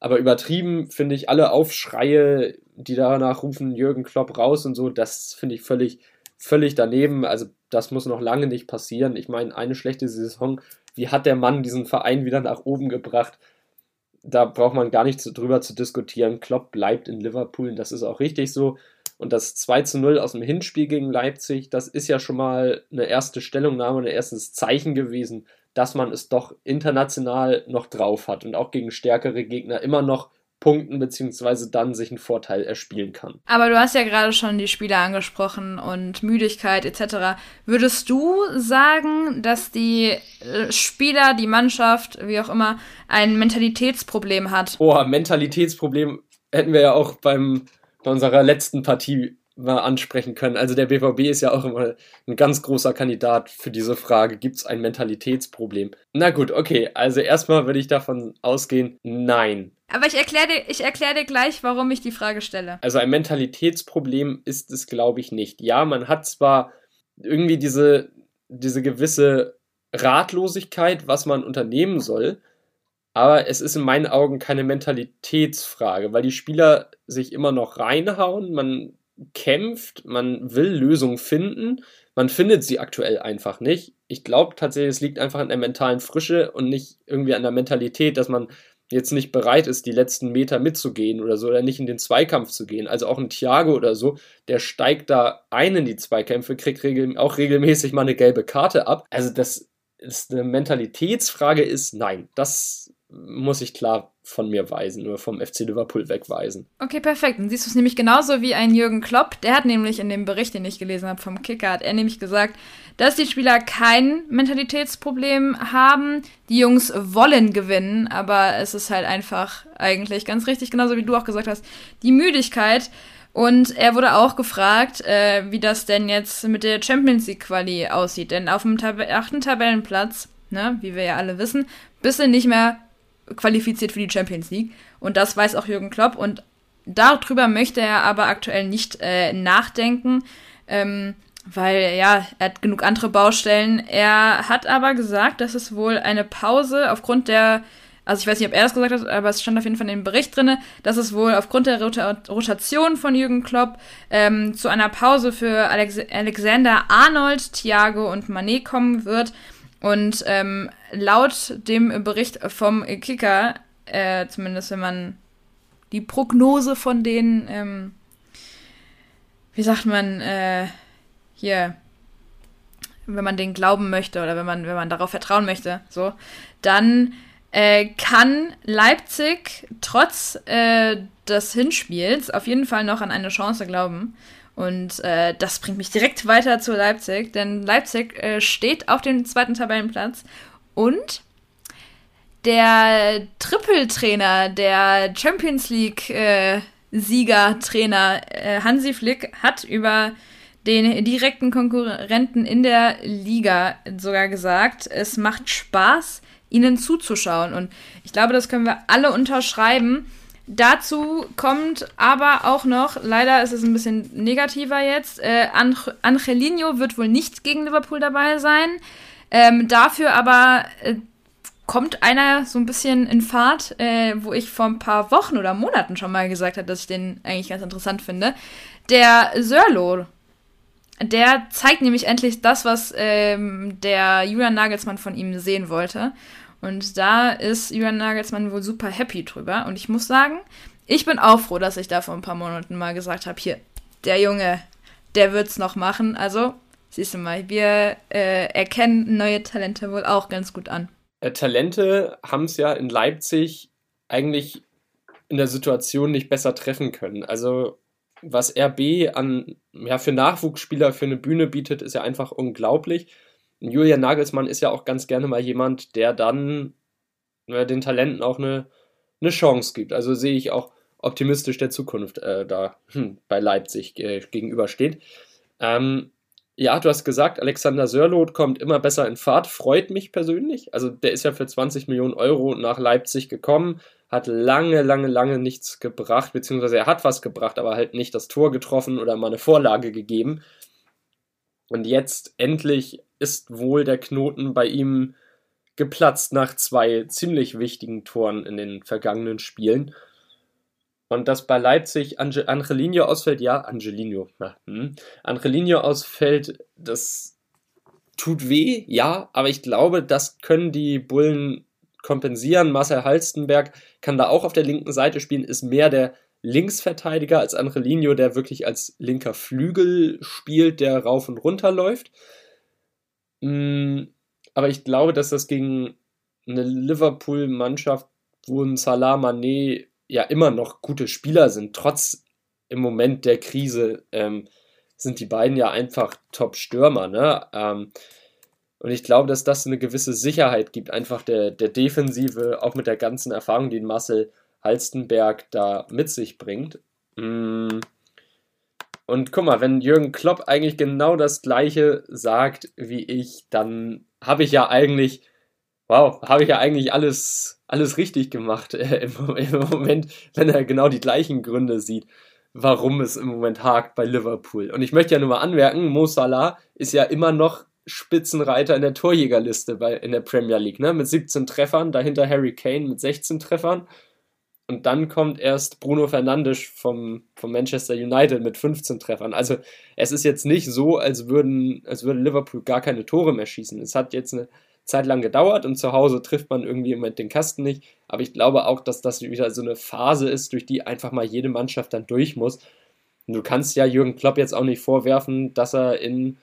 Aber übertrieben finde ich alle Aufschreie, die danach rufen, Jürgen Klopp raus und so, das finde ich völlig, völlig daneben. Also das muss noch lange nicht passieren. Ich meine, eine schlechte Saison, wie hat der Mann diesen Verein wieder nach oben gebracht? Da braucht man gar nicht drüber zu diskutieren. Klopp bleibt in Liverpool das ist auch richtig so. Und das 2 zu 0 aus dem Hinspiel gegen Leipzig, das ist ja schon mal eine erste Stellungnahme, ein erstes Zeichen gewesen, dass man es doch international noch drauf hat und auch gegen stärkere Gegner immer noch punkten beziehungsweise dann sich einen Vorteil erspielen kann. Aber du hast ja gerade schon die Spieler angesprochen und Müdigkeit etc. Würdest du sagen, dass die äh, Spieler, die Mannschaft, wie auch immer, ein Mentalitätsproblem hat? Oh, Mentalitätsproblem hätten wir ja auch beim, bei unserer letzten Partie mal ansprechen können. Also der BVB ist ja auch immer ein ganz großer Kandidat für diese Frage, gibt es ein Mentalitätsproblem? Na gut, okay, also erstmal würde ich davon ausgehen, nein. Aber ich erkläre dir, ich erklär dir gleich, warum ich die Frage stelle. Also ein Mentalitätsproblem ist es, glaube ich, nicht. Ja, man hat zwar irgendwie diese, diese gewisse Ratlosigkeit, was man unternehmen soll, aber es ist in meinen Augen keine Mentalitätsfrage, weil die Spieler sich immer noch reinhauen, man kämpft, man will Lösungen finden, man findet sie aktuell einfach nicht. Ich glaube tatsächlich, es liegt einfach an der mentalen Frische und nicht irgendwie an der Mentalität, dass man jetzt nicht bereit ist, die letzten Meter mitzugehen oder so, oder nicht in den Zweikampf zu gehen. Also auch ein Thiago oder so, der steigt da ein in die Zweikämpfe, kriegt regel auch regelmäßig mal eine gelbe Karte ab. Also das ist eine Mentalitätsfrage ist, nein, das muss ich klar von mir weisen oder vom FC Liverpool wegweisen. Okay, perfekt. Dann siehst du es nämlich genauso wie ein Jürgen Klopp. Der hat nämlich in dem Bericht, den ich gelesen habe vom Kicker, hat er nämlich gesagt, dass die Spieler kein Mentalitätsproblem haben. Die Jungs wollen gewinnen, aber es ist halt einfach eigentlich ganz richtig, genauso wie du auch gesagt hast, die Müdigkeit. Und er wurde auch gefragt, äh, wie das denn jetzt mit der Champions League Quali aussieht. Denn auf dem Tab achten Tabellenplatz, ne, wie wir ja alle wissen, bist du nicht mehr qualifiziert für die Champions League. Und das weiß auch Jürgen Klopp. Und darüber möchte er aber aktuell nicht äh, nachdenken, ähm, weil ja, er hat genug andere Baustellen. Er hat aber gesagt, dass es wohl eine Pause aufgrund der, also ich weiß nicht, ob er das gesagt hat, aber es stand auf jeden Fall in dem Bericht drin, dass es wohl aufgrund der Rota Rotation von Jürgen Klopp ähm, zu einer Pause für Alex Alexander Arnold, Thiago und Manet kommen wird. Und ähm, laut dem Bericht vom Kicker, äh, zumindest wenn man die Prognose von denen, ähm, wie sagt man, äh, hier, wenn man den glauben möchte oder wenn man, wenn man darauf vertrauen möchte, so, dann äh, kann Leipzig trotz äh, des Hinspiels auf jeden Fall noch an eine Chance glauben. Und äh, das bringt mich direkt weiter zu Leipzig, denn Leipzig äh, steht auf dem zweiten Tabellenplatz und der Trippeltrainer, der Champions League äh, äh, Hansi Flick hat über den direkten Konkurrenten in der Liga sogar gesagt, es macht Spaß, ihnen zuzuschauen. Und ich glaube, das können wir alle unterschreiben. Dazu kommt aber auch noch, leider ist es ein bisschen negativer jetzt, äh, Angelino wird wohl nicht gegen Liverpool dabei sein. Ähm, dafür aber äh, kommt einer so ein bisschen in Fahrt, äh, wo ich vor ein paar Wochen oder Monaten schon mal gesagt habe, dass ich den eigentlich ganz interessant finde. Der Sörlo, der zeigt nämlich endlich das, was ähm, der Julian Nagelsmann von ihm sehen wollte. Und da ist Julian Nagelsmann wohl super happy drüber. Und ich muss sagen, ich bin auch froh, dass ich da vor ein paar Monaten mal gesagt habe, hier, der Junge, der wird's noch machen. Also, siehst du mal, wir äh, erkennen neue Talente wohl auch ganz gut an. Äh, Talente haben es ja in Leipzig eigentlich in der Situation nicht besser treffen können. Also was RB an ja für Nachwuchsspieler für eine Bühne bietet, ist ja einfach unglaublich. Julian Nagelsmann ist ja auch ganz gerne mal jemand, der dann ja, den Talenten auch eine, eine Chance gibt. Also sehe ich auch optimistisch der Zukunft äh, da hm, bei Leipzig äh, gegenübersteht. Ähm, ja, du hast gesagt, Alexander Sörloth kommt immer besser in Fahrt, freut mich persönlich. Also der ist ja für 20 Millionen Euro nach Leipzig gekommen, hat lange, lange, lange nichts gebracht, beziehungsweise er hat was gebracht, aber halt nicht das Tor getroffen oder mal eine Vorlage gegeben. Und jetzt endlich ist wohl der Knoten bei ihm geplatzt nach zwei ziemlich wichtigen Toren in den vergangenen Spielen. Und dass bei Leipzig Ange Angelino ausfällt, ja, Angelino, ja, hm. Angelino ausfällt, das tut weh, ja, aber ich glaube, das können die Bullen kompensieren. Marcel Halstenberg kann da auch auf der linken Seite spielen, ist mehr der Linksverteidiger als Angelino, der wirklich als linker Flügel spielt, der rauf und runter läuft. Hm, aber ich glaube, dass das gegen eine Liverpool-Mannschaft, wo ein Salah Mané ja immer noch gute Spieler sind, trotz im Moment der Krise, ähm, sind die beiden ja einfach Top-Stürmer. Ne? Ähm, und ich glaube, dass das eine gewisse Sicherheit gibt, einfach der, der Defensive, auch mit der ganzen Erfahrung, die Marcel Halstenberg da mit sich bringt. Mm. Und guck mal, wenn Jürgen Klopp eigentlich genau das gleiche sagt wie ich, dann habe ich ja eigentlich, wow, habe ich ja eigentlich alles alles richtig gemacht äh, im, im, Moment, wenn er genau die gleichen Gründe sieht, warum es im Moment hakt bei Liverpool. Und ich möchte ja nur mal anmerken, Mo Salah ist ja immer noch Spitzenreiter in der Torjägerliste bei, in der Premier League, ne? mit 17 Treffern, dahinter Harry Kane mit 16 Treffern. Und dann kommt erst Bruno Fernandes vom, vom Manchester United mit 15 Treffern. Also es ist jetzt nicht so, als würden, als würde Liverpool gar keine Tore mehr schießen. Es hat jetzt eine Zeit lang gedauert und zu Hause trifft man irgendwie im Moment den Kasten nicht. Aber ich glaube auch, dass das wieder so eine Phase ist, durch die einfach mal jede Mannschaft dann durch muss. Und du kannst ja Jürgen Klopp jetzt auch nicht vorwerfen, dass er in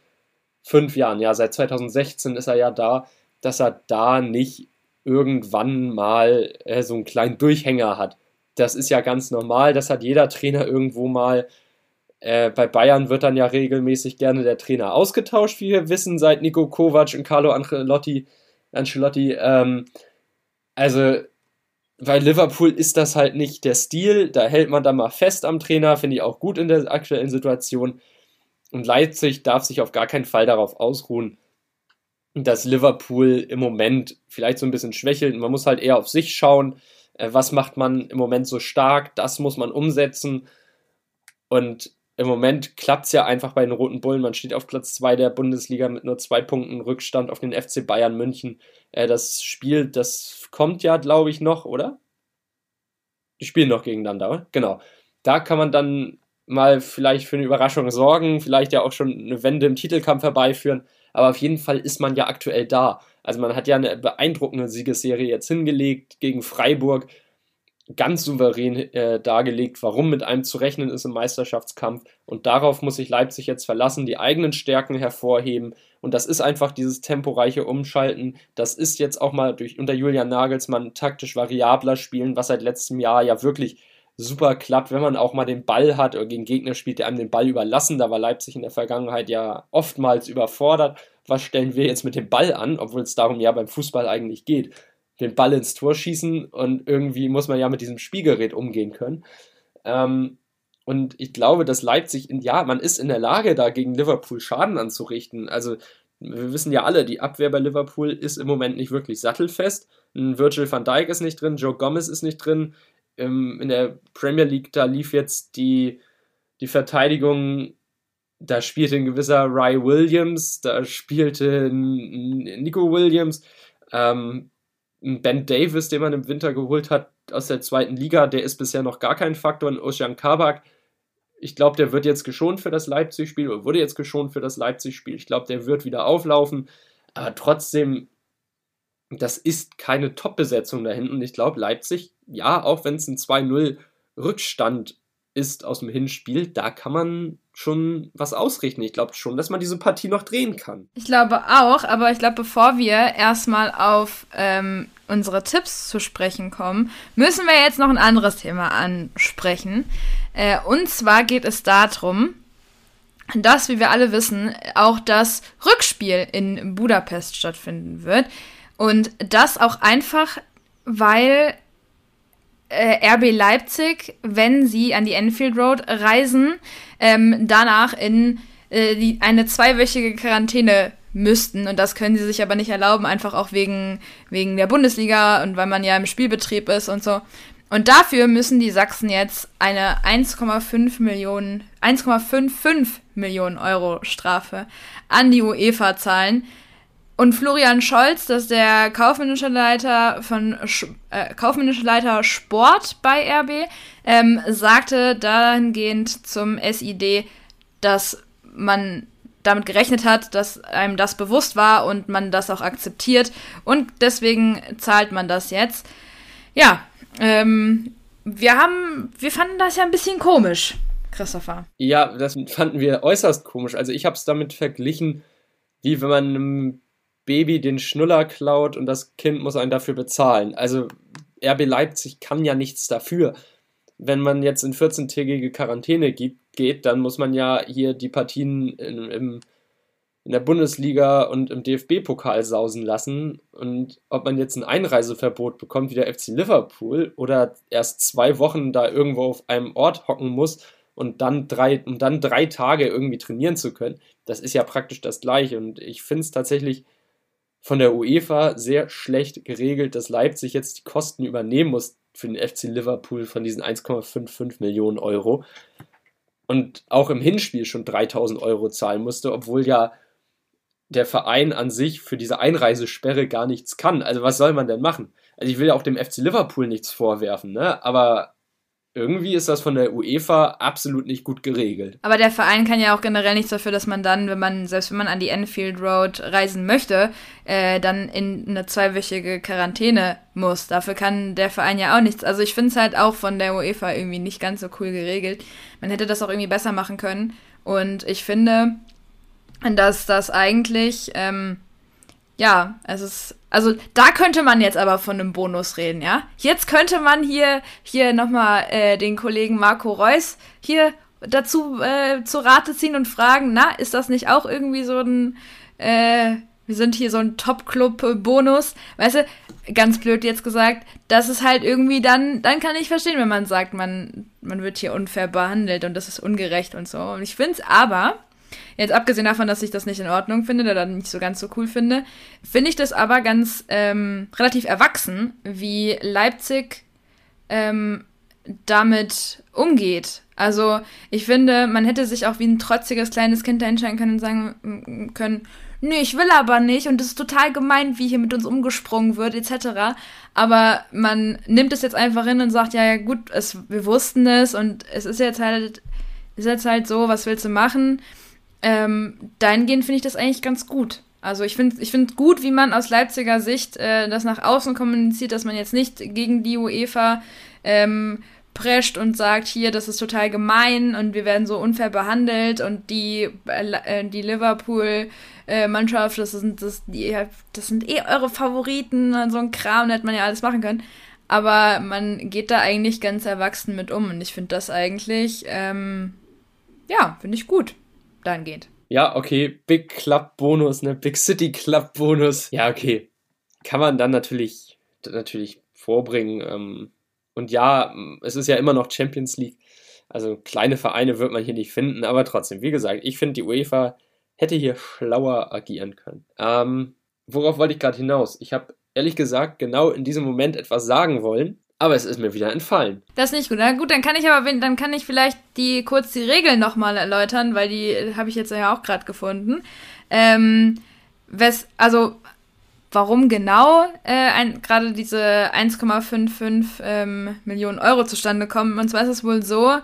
fünf Jahren, ja, seit 2016 ist er ja da, dass er da nicht irgendwann mal äh, so einen kleinen Durchhänger hat. Das ist ja ganz normal, das hat jeder Trainer irgendwo mal. Äh, bei Bayern wird dann ja regelmäßig gerne der Trainer ausgetauscht, wie wir wissen, seit Nico Kovac und Carlo Ancelotti. Ancelotti ähm, also bei Liverpool ist das halt nicht der Stil, da hält man dann mal fest am Trainer, finde ich auch gut in der aktuellen Situation. Und Leipzig darf sich auf gar keinen Fall darauf ausruhen, dass Liverpool im Moment vielleicht so ein bisschen schwächelt. Man muss halt eher auf sich schauen. Äh, was macht man im Moment so stark? Das muss man umsetzen. Und im Moment klappt es ja einfach bei den Roten Bullen. Man steht auf Platz 2 der Bundesliga mit nur zwei Punkten Rückstand auf den FC Bayern München. Äh, das Spiel, das kommt ja, glaube ich, noch, oder? Die spielen noch gegeneinander, oder? Genau. Da kann man dann mal vielleicht für eine Überraschung sorgen, vielleicht ja auch schon eine Wende im Titelkampf herbeiführen. Aber auf jeden Fall ist man ja aktuell da. Also man hat ja eine beeindruckende Siegesserie jetzt hingelegt gegen Freiburg ganz souverän äh, dargelegt, warum mit einem zu rechnen ist im Meisterschaftskampf. Und darauf muss sich Leipzig jetzt verlassen, die eigenen Stärken hervorheben. Und das ist einfach dieses temporeiche Umschalten. Das ist jetzt auch mal durch unter Julian Nagelsmann taktisch variabler spielen, was seit letztem Jahr ja wirklich super klappt, wenn man auch mal den Ball hat oder gegen Gegner spielt, der einem den Ball überlassen. Da war Leipzig in der Vergangenheit ja oftmals überfordert. Was stellen wir jetzt mit dem Ball an, obwohl es darum ja beim Fußball eigentlich geht? den Ball ins Tor schießen und irgendwie muss man ja mit diesem Spielgerät umgehen können. Ähm, und ich glaube, dass Leipzig, in, ja, man ist in der Lage, da gegen Liverpool Schaden anzurichten. Also, wir wissen ja alle, die Abwehr bei Liverpool ist im Moment nicht wirklich sattelfest. Virgil van Dijk ist nicht drin, Joe Gomez ist nicht drin. Ähm, in der Premier League, da lief jetzt die, die Verteidigung, da spielte ein gewisser Ry Williams, da spielte ein Nico Williams. Ähm, Ben Davis, den man im Winter geholt hat aus der zweiten Liga, der ist bisher noch gar kein Faktor. Und Ocean Kabak, ich glaube, der wird jetzt geschont für das Leipzig-Spiel oder wurde jetzt geschont für das Leipzig-Spiel. Ich glaube, der wird wieder auflaufen. Aber trotzdem, das ist keine Top-Besetzung da hinten. Und ich glaube, Leipzig, ja, auch wenn es ein 2-0 Rückstand ist aus dem Hinspiel, da kann man schon was ausrichten. Ich glaube schon, dass man diese Partie noch drehen kann. Ich glaube auch, aber ich glaube, bevor wir erstmal auf ähm, unsere Tipps zu sprechen kommen, müssen wir jetzt noch ein anderes Thema ansprechen. Äh, und zwar geht es darum, dass, wie wir alle wissen, auch das Rückspiel in Budapest stattfinden wird. Und das auch einfach, weil äh, RB Leipzig, wenn sie an die Enfield Road reisen, ähm, danach in äh, die, eine zweiwöchige Quarantäne müssten. Und das können sie sich aber nicht erlauben, einfach auch wegen, wegen der Bundesliga und weil man ja im Spielbetrieb ist und so. Und dafür müssen die Sachsen jetzt eine 1,5 Millionen, 1,55 Millionen Euro Strafe an die UEFA zahlen. Und Florian Scholz, das ist der kaufmännische Leiter von äh, kaufmännische Leiter Sport bei RB, ähm, sagte dahingehend zum SID, dass man damit gerechnet hat, dass einem das bewusst war und man das auch akzeptiert und deswegen zahlt man das jetzt. Ja, ähm, wir haben, wir fanden das ja ein bisschen komisch, Christopher. Ja, das fanden wir äußerst komisch. Also ich habe es damit verglichen, wie wenn man einem Baby den Schnuller klaut und das Kind muss einen dafür bezahlen. Also RB Leipzig kann ja nichts dafür. Wenn man jetzt in 14-tägige Quarantäne geht, dann muss man ja hier die Partien in, im, in der Bundesliga und im DFB-Pokal sausen lassen. Und ob man jetzt ein Einreiseverbot bekommt wie der FC Liverpool oder erst zwei Wochen da irgendwo auf einem Ort hocken muss und dann drei, um dann drei Tage irgendwie trainieren zu können, das ist ja praktisch das gleiche. Und ich finde es tatsächlich von der UEFA sehr schlecht geregelt, dass Leipzig jetzt die Kosten übernehmen muss für den FC Liverpool von diesen 1,55 Millionen Euro und auch im Hinspiel schon 3000 Euro zahlen musste, obwohl ja der Verein an sich für diese Einreisesperre gar nichts kann. Also was soll man denn machen? Also ich will ja auch dem FC Liverpool nichts vorwerfen, ne? Aber irgendwie ist das von der UEFA absolut nicht gut geregelt. Aber der Verein kann ja auch generell nichts dafür, dass man dann, wenn man, selbst wenn man an die Enfield Road reisen möchte, äh, dann in eine zweiwöchige Quarantäne muss. Dafür kann der Verein ja auch nichts. Also ich finde es halt auch von der UEFA irgendwie nicht ganz so cool geregelt. Man hätte das auch irgendwie besser machen können. Und ich finde, dass das eigentlich, ähm, ja, es ist also da könnte man jetzt aber von einem Bonus reden, ja. Jetzt könnte man hier, hier nochmal äh, den Kollegen Marco Reus hier dazu äh, zu Rate ziehen und fragen, na, ist das nicht auch irgendwie so ein, äh, wir sind hier so ein Top-Club-Bonus? Weißt du, ganz blöd jetzt gesagt, das ist halt irgendwie dann, dann kann ich verstehen, wenn man sagt, man, man wird hier unfair behandelt und das ist ungerecht und so. Und ich finde es aber, Jetzt abgesehen davon, dass ich das nicht in Ordnung finde oder nicht so ganz so cool finde, finde ich das aber ganz ähm, relativ erwachsen, wie Leipzig ähm, damit umgeht. Also ich finde, man hätte sich auch wie ein trotziges kleines Kind da entscheiden können und sagen können, nö, ich will aber nicht und es ist total gemein, wie hier mit uns umgesprungen wird, etc. Aber man nimmt es jetzt einfach hin und sagt, ja, ja gut, es, wir wussten es und es ist jetzt halt, ist jetzt halt so, was willst du machen? Ähm, dahingehend finde ich das eigentlich ganz gut. Also ich finde ich find gut, wie man aus Leipziger Sicht äh, das nach außen kommuniziert, dass man jetzt nicht gegen die UEFA ähm, prescht und sagt, hier, das ist total gemein und wir werden so unfair behandelt und die, äh, die Liverpool-Mannschaft, äh, das, sind, das, das sind eh eure Favoriten und so ein Kram, da hätte man ja alles machen können. Aber man geht da eigentlich ganz erwachsen mit um und ich finde das eigentlich, ähm, ja, finde ich gut dann geht. Ja, okay, Big Club Bonus, ne, Big City Club Bonus. Ja, okay. Kann man dann natürlich, natürlich vorbringen. Ähm, und ja, es ist ja immer noch Champions League. Also kleine Vereine wird man hier nicht finden, aber trotzdem, wie gesagt, ich finde, die UEFA hätte hier schlauer agieren können. Ähm, worauf wollte ich gerade hinaus? Ich habe ehrlich gesagt genau in diesem Moment etwas sagen wollen, aber es ist mir wieder entfallen. Das ist nicht gut. Na gut, dann kann ich aber, dann kann ich vielleicht die kurz die Regeln nochmal erläutern, weil die habe ich jetzt ja auch gerade gefunden. Ähm, wes, also warum genau äh, gerade diese 1,55 ähm, Millionen Euro zustande kommen. Und zwar ist es wohl so,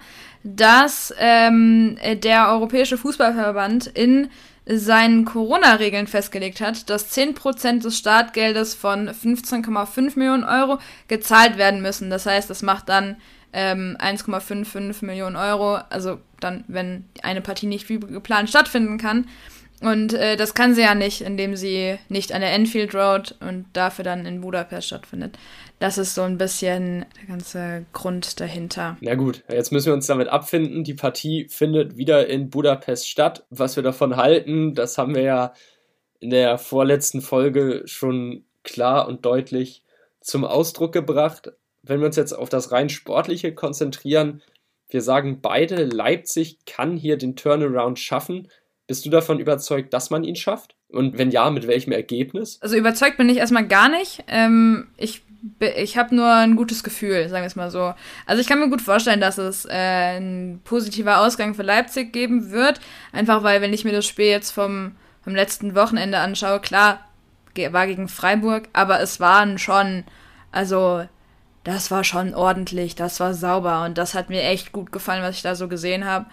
dass ähm, der Europäische Fußballverband in seinen Corona-Regeln festgelegt hat, dass 10% des Startgeldes von 15,5 Millionen Euro gezahlt werden müssen. Das heißt, das macht dann ähm, 1,55 Millionen Euro, also dann, wenn eine Partie nicht wie geplant stattfinden kann. Und äh, das kann sie ja nicht, indem sie nicht an der Enfield Road und dafür dann in Budapest stattfindet. Das ist so ein bisschen der ganze Grund dahinter. Na gut, jetzt müssen wir uns damit abfinden. Die Partie findet wieder in Budapest statt. Was wir davon halten, das haben wir ja in der vorletzten Folge schon klar und deutlich zum Ausdruck gebracht. Wenn wir uns jetzt auf das rein sportliche konzentrieren, wir sagen beide, Leipzig kann hier den Turnaround schaffen. Bist du davon überzeugt, dass man ihn schafft? Und wenn ja, mit welchem Ergebnis? Also überzeugt bin ich erstmal gar nicht. Ähm, ich ich habe nur ein gutes Gefühl, sagen wir es mal so. Also ich kann mir gut vorstellen, dass es äh, ein positiver Ausgang für Leipzig geben wird. Einfach weil, wenn ich mir das Spiel jetzt vom, vom letzten Wochenende anschaue, klar, war gegen Freiburg, aber es waren schon, also das war schon ordentlich, das war sauber und das hat mir echt gut gefallen, was ich da so gesehen habe.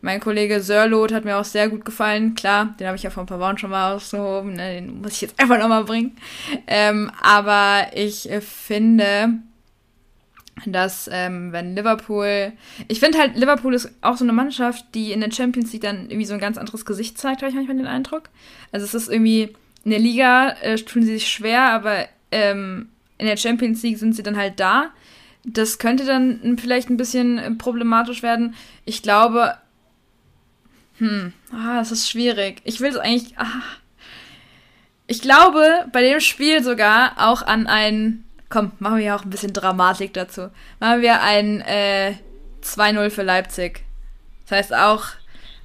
Mein Kollege Sörlot hat mir auch sehr gut gefallen. Klar, den habe ich ja vor ein paar Wochen schon mal ausgehoben. Ne? Den muss ich jetzt einfach nochmal bringen. Ähm, aber ich äh, finde, dass ähm, wenn Liverpool, ich finde halt Liverpool ist auch so eine Mannschaft, die in der Champions League dann irgendwie so ein ganz anderes Gesicht zeigt, habe ich manchmal den Eindruck. Also es ist irgendwie in der Liga äh, tun sie sich schwer, aber ähm, in der Champions League sind sie dann halt da. Das könnte dann vielleicht ein bisschen äh, problematisch werden. Ich glaube, hm, ah, das ist schwierig. Ich will es eigentlich. Ah. Ich glaube bei dem Spiel sogar auch an ein. Komm, machen wir auch ein bisschen Dramatik dazu. Machen wir ein äh, 2-0 für Leipzig. Das heißt auch,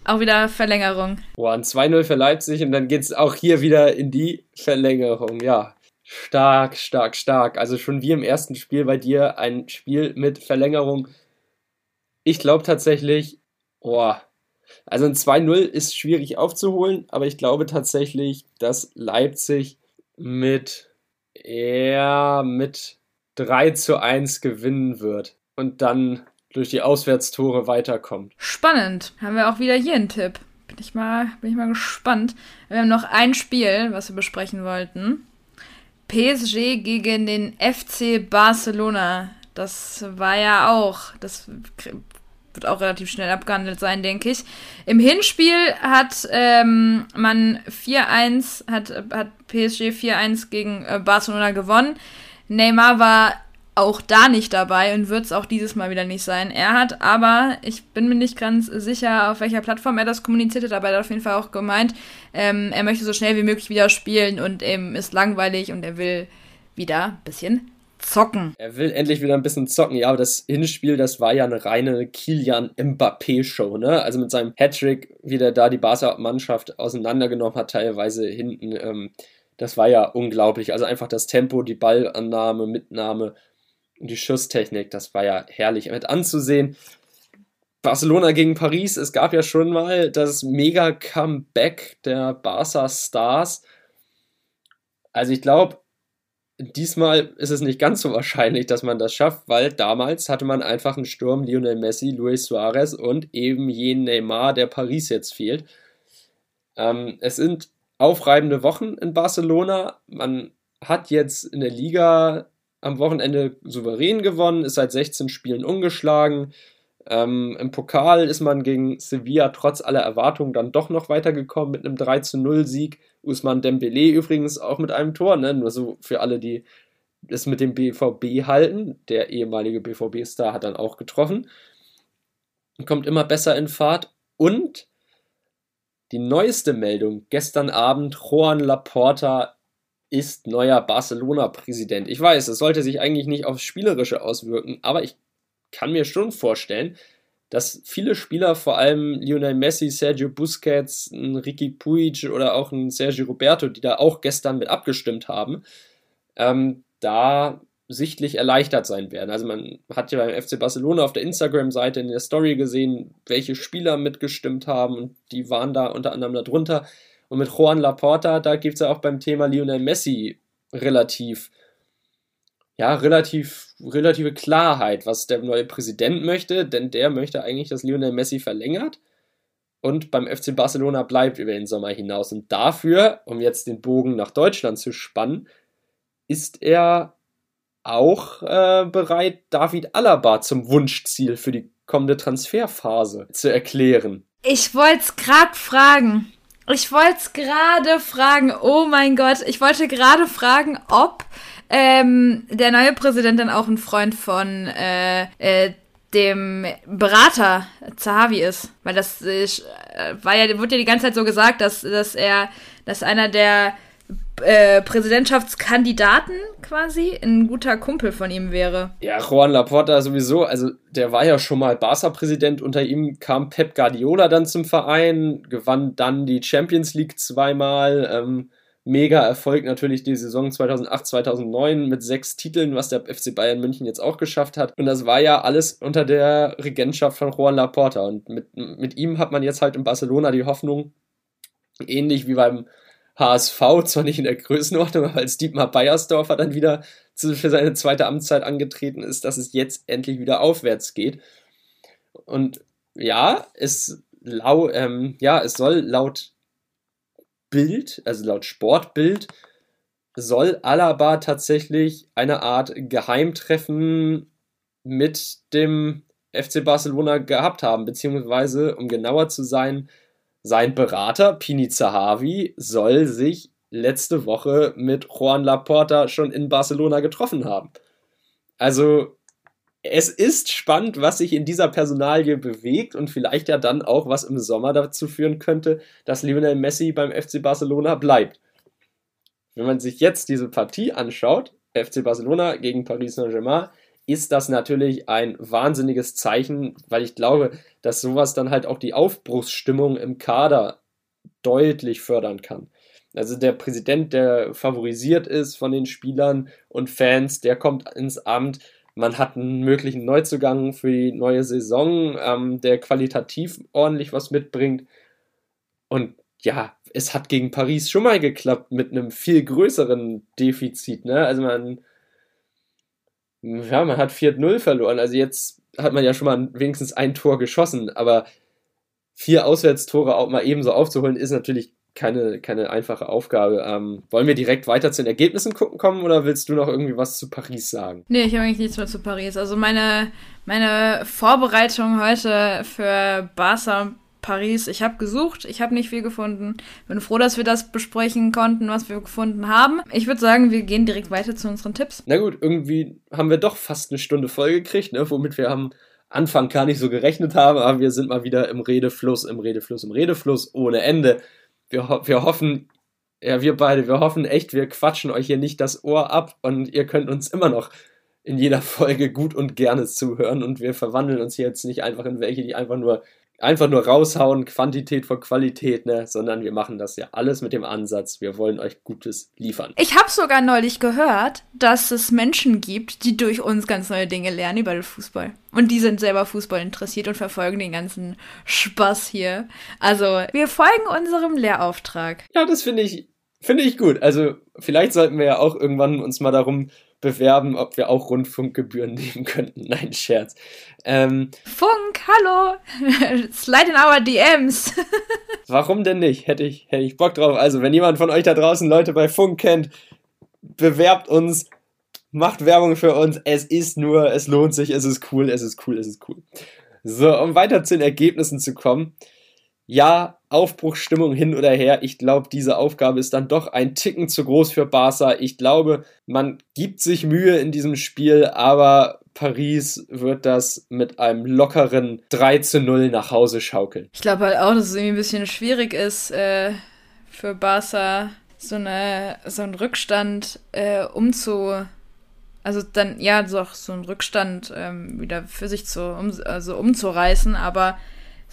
auch wieder Verlängerung. Boah, ein 2-0 für Leipzig und dann geht es auch hier wieder in die Verlängerung. Ja, stark, stark, stark. Also schon wie im ersten Spiel bei dir ein Spiel mit Verlängerung. Ich glaube tatsächlich, boah, also ein 2-0 ist schwierig aufzuholen, aber ich glaube tatsächlich, dass Leipzig mit eher mit 3 zu 1 gewinnen wird und dann durch die Auswärtstore weiterkommt. Spannend. Haben wir auch wieder hier einen Tipp. Bin ich mal, bin ich mal gespannt. Wir haben noch ein Spiel, was wir besprechen wollten. PSG gegen den FC Barcelona. Das war ja auch, das wird auch relativ schnell abgehandelt sein, denke ich. Im Hinspiel hat ähm, man 4-1, hat, hat PSG 4-1 gegen äh, Barcelona gewonnen. Neymar war auch da nicht dabei und wird es auch dieses Mal wieder nicht sein. Er hat aber, ich bin mir nicht ganz sicher, auf welcher Plattform er das kommuniziert hat, aber er hat auf jeden Fall auch gemeint, ähm, er möchte so schnell wie möglich wieder spielen und ihm ist langweilig und er will wieder ein bisschen zocken. Er will endlich wieder ein bisschen zocken. Ja, aber das Hinspiel, das war ja eine reine Kilian Mbappé-Show, ne? Also mit seinem Hattrick, wie der da die Barca-Mannschaft auseinandergenommen hat, teilweise hinten. Ähm, das war ja unglaublich. Also einfach das Tempo, die Ballannahme, Mitnahme und die Schusstechnik, das war ja herrlich mit anzusehen. Barcelona gegen Paris, es gab ja schon mal das Mega-Comeback der Barca-Stars. Also ich glaube, Diesmal ist es nicht ganz so wahrscheinlich, dass man das schafft, weil damals hatte man einfach einen Sturm Lionel Messi, Luis Suarez und eben jenen Neymar, der Paris jetzt fehlt. Ähm, es sind aufreibende Wochen in Barcelona. Man hat jetzt in der Liga am Wochenende souverän gewonnen, ist seit 16 Spielen ungeschlagen. Ähm, Im Pokal ist man gegen Sevilla trotz aller Erwartungen dann doch noch weitergekommen mit einem 3 zu 0 Sieg. Usman Dembele übrigens auch mit einem Tor, ne? nur so für alle, die es mit dem BVB halten. Der ehemalige BVB-Star hat dann auch getroffen. Kommt immer besser in Fahrt. Und die neueste Meldung, gestern Abend, Juan Laporta ist neuer Barcelona-Präsident. Ich weiß, es sollte sich eigentlich nicht aufs Spielerische auswirken, aber ich kann mir schon vorstellen, dass viele Spieler, vor allem Lionel Messi, Sergio Busquets, Ricky Puig oder auch ein Sergio Roberto, die da auch gestern mit abgestimmt haben, ähm, da sichtlich erleichtert sein werden. Also man hat ja beim FC Barcelona auf der Instagram-Seite in der Story gesehen, welche Spieler mitgestimmt haben und die waren da unter anderem darunter. Und mit Juan Laporta, da gibt es ja auch beim Thema Lionel Messi relativ ja, relativ, relative Klarheit, was der neue Präsident möchte, denn der möchte eigentlich, dass Lionel Messi verlängert. und beim FC Barcelona bleibt über den Sommer hinaus. Und dafür, um jetzt den Bogen nach Deutschland zu spannen, ist er auch äh, bereit, David Alaba zum Wunschziel für die kommende Transferphase zu erklären. Ich wollte es gerade fragen. Ich wollte es gerade fragen. Oh mein Gott, ich wollte gerade fragen, ob ähm, der neue Präsident dann auch ein Freund von äh, äh, dem Berater Zahavi ist. Weil das äh, war ja, wurde ja die ganze Zeit so gesagt, dass, dass er, dass einer der äh, Präsidentschaftskandidaten quasi ein guter Kumpel von ihm wäre. Ja, Juan Laporta sowieso, also der war ja schon mal Barca-Präsident, unter ihm kam Pep Guardiola dann zum Verein, gewann dann die Champions League zweimal, ähm, mega Erfolg natürlich die Saison 2008, 2009 mit sechs Titeln, was der FC Bayern München jetzt auch geschafft hat. Und das war ja alles unter der Regentschaft von Juan Laporta. Und mit, mit ihm hat man jetzt halt in Barcelona die Hoffnung, ähnlich wie beim HSV, zwar nicht in der Größenordnung, aber als Dietmar Beiersdorfer dann wieder für seine zweite Amtszeit angetreten ist, dass es jetzt endlich wieder aufwärts geht. Und ja, es, lau, ähm, ja, es soll laut Bild, also laut Sportbild, soll Alaba tatsächlich eine Art Geheimtreffen mit dem FC Barcelona gehabt haben, beziehungsweise, um genauer zu sein, sein Berater Pini Zahavi soll sich letzte Woche mit Juan Laporta schon in Barcelona getroffen haben. Also es ist spannend, was sich in dieser Personalie bewegt und vielleicht ja dann auch, was im Sommer dazu führen könnte, dass Lionel Messi beim FC Barcelona bleibt. Wenn man sich jetzt diese Partie anschaut, FC Barcelona gegen Paris Saint-Germain, ist das natürlich ein wahnsinniges Zeichen, weil ich glaube, dass sowas dann halt auch die Aufbruchsstimmung im Kader deutlich fördern kann. Also der Präsident, der favorisiert ist von den Spielern und Fans, der kommt ins Amt. Man hat einen möglichen Neuzugang für die neue Saison, ähm, der qualitativ ordentlich was mitbringt. Und ja, es hat gegen Paris schon mal geklappt mit einem viel größeren Defizit. Ne? Also man ja, man hat 4-0 verloren. Also jetzt hat man ja schon mal wenigstens ein Tor geschossen, aber vier Auswärtstore auch mal ebenso aufzuholen, ist natürlich keine, keine einfache Aufgabe. Ähm, wollen wir direkt weiter zu den Ergebnissen gucken kommen oder willst du noch irgendwie was zu Paris sagen? Nee, ich habe eigentlich nichts mehr zu Paris. Also meine, meine Vorbereitung heute für Barca und Paris. Ich habe gesucht, ich habe nicht viel gefunden. Bin froh, dass wir das besprechen konnten, was wir gefunden haben. Ich würde sagen, wir gehen direkt weiter zu unseren Tipps. Na gut, irgendwie haben wir doch fast eine Stunde voll gekriegt, ne, womit wir am Anfang gar nicht so gerechnet haben, aber wir sind mal wieder im Redefluss, im Redefluss, im Redefluss ohne Ende. Wir, ho wir hoffen, ja, wir beide, wir hoffen echt, wir quatschen euch hier nicht das Ohr ab und ihr könnt uns immer noch in jeder Folge gut und gerne zuhören und wir verwandeln uns hier jetzt nicht einfach in welche, die einfach nur einfach nur raushauen, Quantität vor Qualität, ne? sondern wir machen das ja alles mit dem Ansatz, wir wollen euch Gutes liefern. Ich habe sogar neulich gehört, dass es Menschen gibt, die durch uns ganz neue Dinge lernen über den Fußball. Und die sind selber Fußball interessiert und verfolgen den ganzen Spaß hier. Also, wir folgen unserem Lehrauftrag. Ja, das finde ich, finde ich gut. Also, vielleicht sollten wir ja auch irgendwann uns mal darum bewerben, ob wir auch Rundfunkgebühren nehmen könnten. Nein, Scherz. Ähm, Funk, hallo! Slide in our DMs. warum denn nicht? Hätte ich, hätte ich Bock drauf. Also, wenn jemand von euch da draußen Leute bei Funk kennt, bewerbt uns, macht Werbung für uns. Es ist nur, es lohnt sich, es ist cool, es ist cool, es ist cool. So, um weiter zu den Ergebnissen zu kommen ja, Aufbruchsstimmung hin oder her. Ich glaube, diese Aufgabe ist dann doch ein Ticken zu groß für Barca. Ich glaube, man gibt sich Mühe in diesem Spiel, aber Paris wird das mit einem lockeren 3 zu 0 nach Hause schaukeln. Ich glaube halt auch, dass es irgendwie ein bisschen schwierig ist äh, für Barca, so, eine, so einen Rückstand äh, umzu. Also dann, ja, doch so einen Rückstand ähm, wieder für sich zu, um, also umzureißen, aber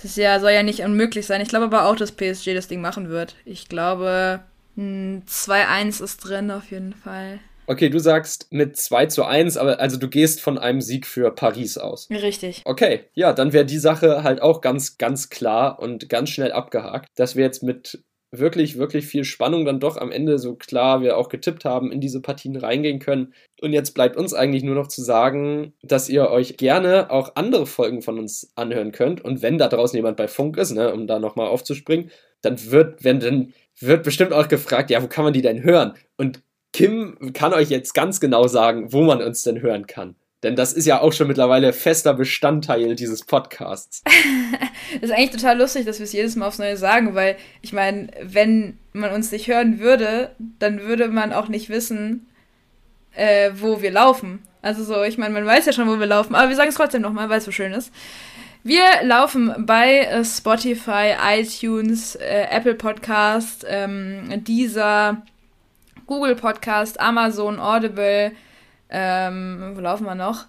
es ist ja, soll ja nicht unmöglich sein. Ich glaube aber auch, dass PSG das Ding machen wird. Ich glaube, 2-1 ist drin auf jeden Fall. Okay, du sagst mit 2 zu 1, aber also du gehst von einem Sieg für Paris aus. Richtig. Okay, ja, dann wäre die Sache halt auch ganz, ganz klar und ganz schnell abgehakt, dass wir jetzt mit wirklich, wirklich viel Spannung dann doch am Ende, so klar wir auch getippt haben, in diese Partien reingehen können. Und jetzt bleibt uns eigentlich nur noch zu sagen, dass ihr euch gerne auch andere Folgen von uns anhören könnt. Und wenn da draußen jemand bei Funk ist, ne, um da nochmal aufzuspringen, dann wird, wenn dann wird bestimmt auch gefragt, ja, wo kann man die denn hören? Und Kim kann euch jetzt ganz genau sagen, wo man uns denn hören kann. Denn das ist ja auch schon mittlerweile fester Bestandteil dieses Podcasts. das ist eigentlich total lustig, dass wir es jedes Mal aufs Neue sagen, weil ich meine, wenn man uns nicht hören würde, dann würde man auch nicht wissen, äh, wo wir laufen. Also so, ich meine, man weiß ja schon, wo wir laufen, aber wir sagen es trotzdem nochmal, weil es so schön ist. Wir laufen bei äh, Spotify, iTunes, äh, Apple Podcast, ähm, Deezer, Google Podcast, Amazon, Audible, ähm, wo laufen wir noch?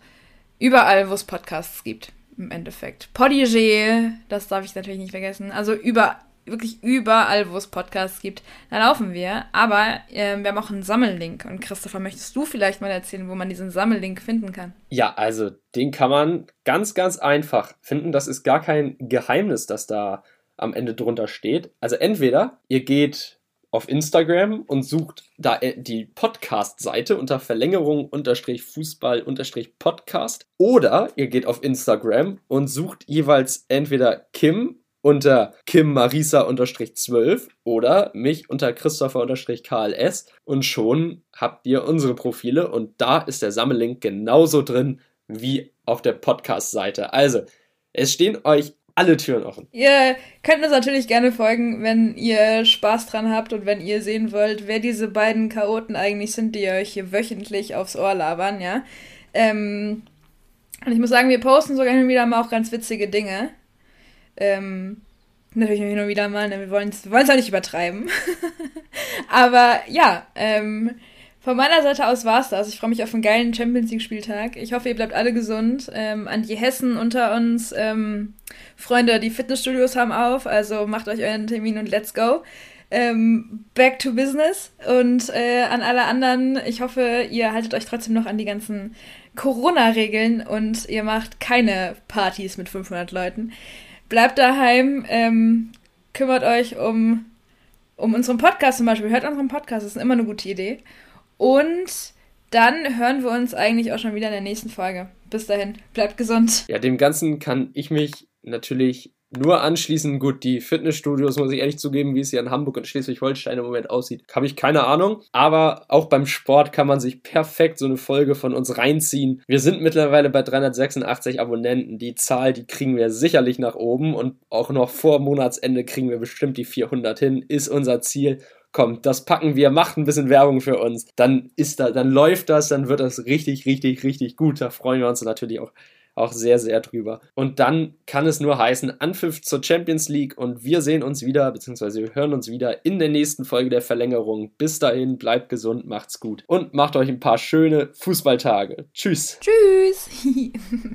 Überall, wo es Podcasts gibt, im Endeffekt. Podigy, das darf ich natürlich nicht vergessen. Also über, wirklich überall, wo es Podcasts gibt, da laufen wir. Aber äh, wir haben auch einen Sammellink. Und Christopher, möchtest du vielleicht mal erzählen, wo man diesen Sammellink finden kann? Ja, also den kann man ganz, ganz einfach finden. Das ist gar kein Geheimnis, das da am Ende drunter steht. Also entweder ihr geht auf Instagram und sucht da äh, die Podcast-Seite unter Verlängerung unterstrich Fußball unterstrich Podcast. Oder ihr geht auf Instagram und sucht jeweils entweder Kim unter Kim Marisa unterstrich 12 oder mich unter Christopher unterstrich KLS und schon habt ihr unsere Profile und da ist der Sammellink genauso drin wie auf der Podcast-Seite. Also, es stehen euch alle Türen offen. Ihr könnt uns natürlich gerne folgen, wenn ihr Spaß dran habt und wenn ihr sehen wollt, wer diese beiden Chaoten eigentlich sind, die euch hier wöchentlich aufs Ohr labern, ja. Ähm, und ich muss sagen, wir posten sogar hin und wieder mal auch ganz witzige Dinge. Ähm, natürlich hin und wieder mal, ne? wir wollen es auch nicht übertreiben. Aber ja, ähm, von meiner Seite aus war es das. Ich freue mich auf einen geilen Champions League-Spieltag. Ich hoffe, ihr bleibt alle gesund. Ähm, an die Hessen unter uns, ähm, Freunde, die Fitnessstudios haben auf, also macht euch euren Termin und let's go. Ähm, back to business. Und äh, an alle anderen, ich hoffe, ihr haltet euch trotzdem noch an die ganzen Corona-Regeln und ihr macht keine Partys mit 500 Leuten. Bleibt daheim, ähm, kümmert euch um, um unseren Podcast zum Beispiel. Hört unseren Podcast, das ist immer eine gute Idee. Und dann hören wir uns eigentlich auch schon wieder in der nächsten Folge. Bis dahin, bleibt gesund. Ja, dem Ganzen kann ich mich natürlich nur anschließen. Gut, die Fitnessstudios, muss ich ehrlich zugeben, wie es hier in Hamburg und Schleswig-Holstein im Moment aussieht, habe ich keine Ahnung. Aber auch beim Sport kann man sich perfekt so eine Folge von uns reinziehen. Wir sind mittlerweile bei 386 Abonnenten. Die Zahl, die kriegen wir sicherlich nach oben und auch noch vor Monatsende kriegen wir bestimmt die 400 hin, ist unser Ziel komm, das packen wir, macht ein bisschen Werbung für uns, dann ist da, dann läuft das, dann wird das richtig, richtig, richtig gut. Da freuen wir uns natürlich auch, auch sehr, sehr drüber. Und dann kann es nur heißen, Anpfiff zur Champions League und wir sehen uns wieder, beziehungsweise wir hören uns wieder in der nächsten Folge der Verlängerung. Bis dahin, bleibt gesund, macht's gut und macht euch ein paar schöne Fußballtage. Tschüss. Tschüss.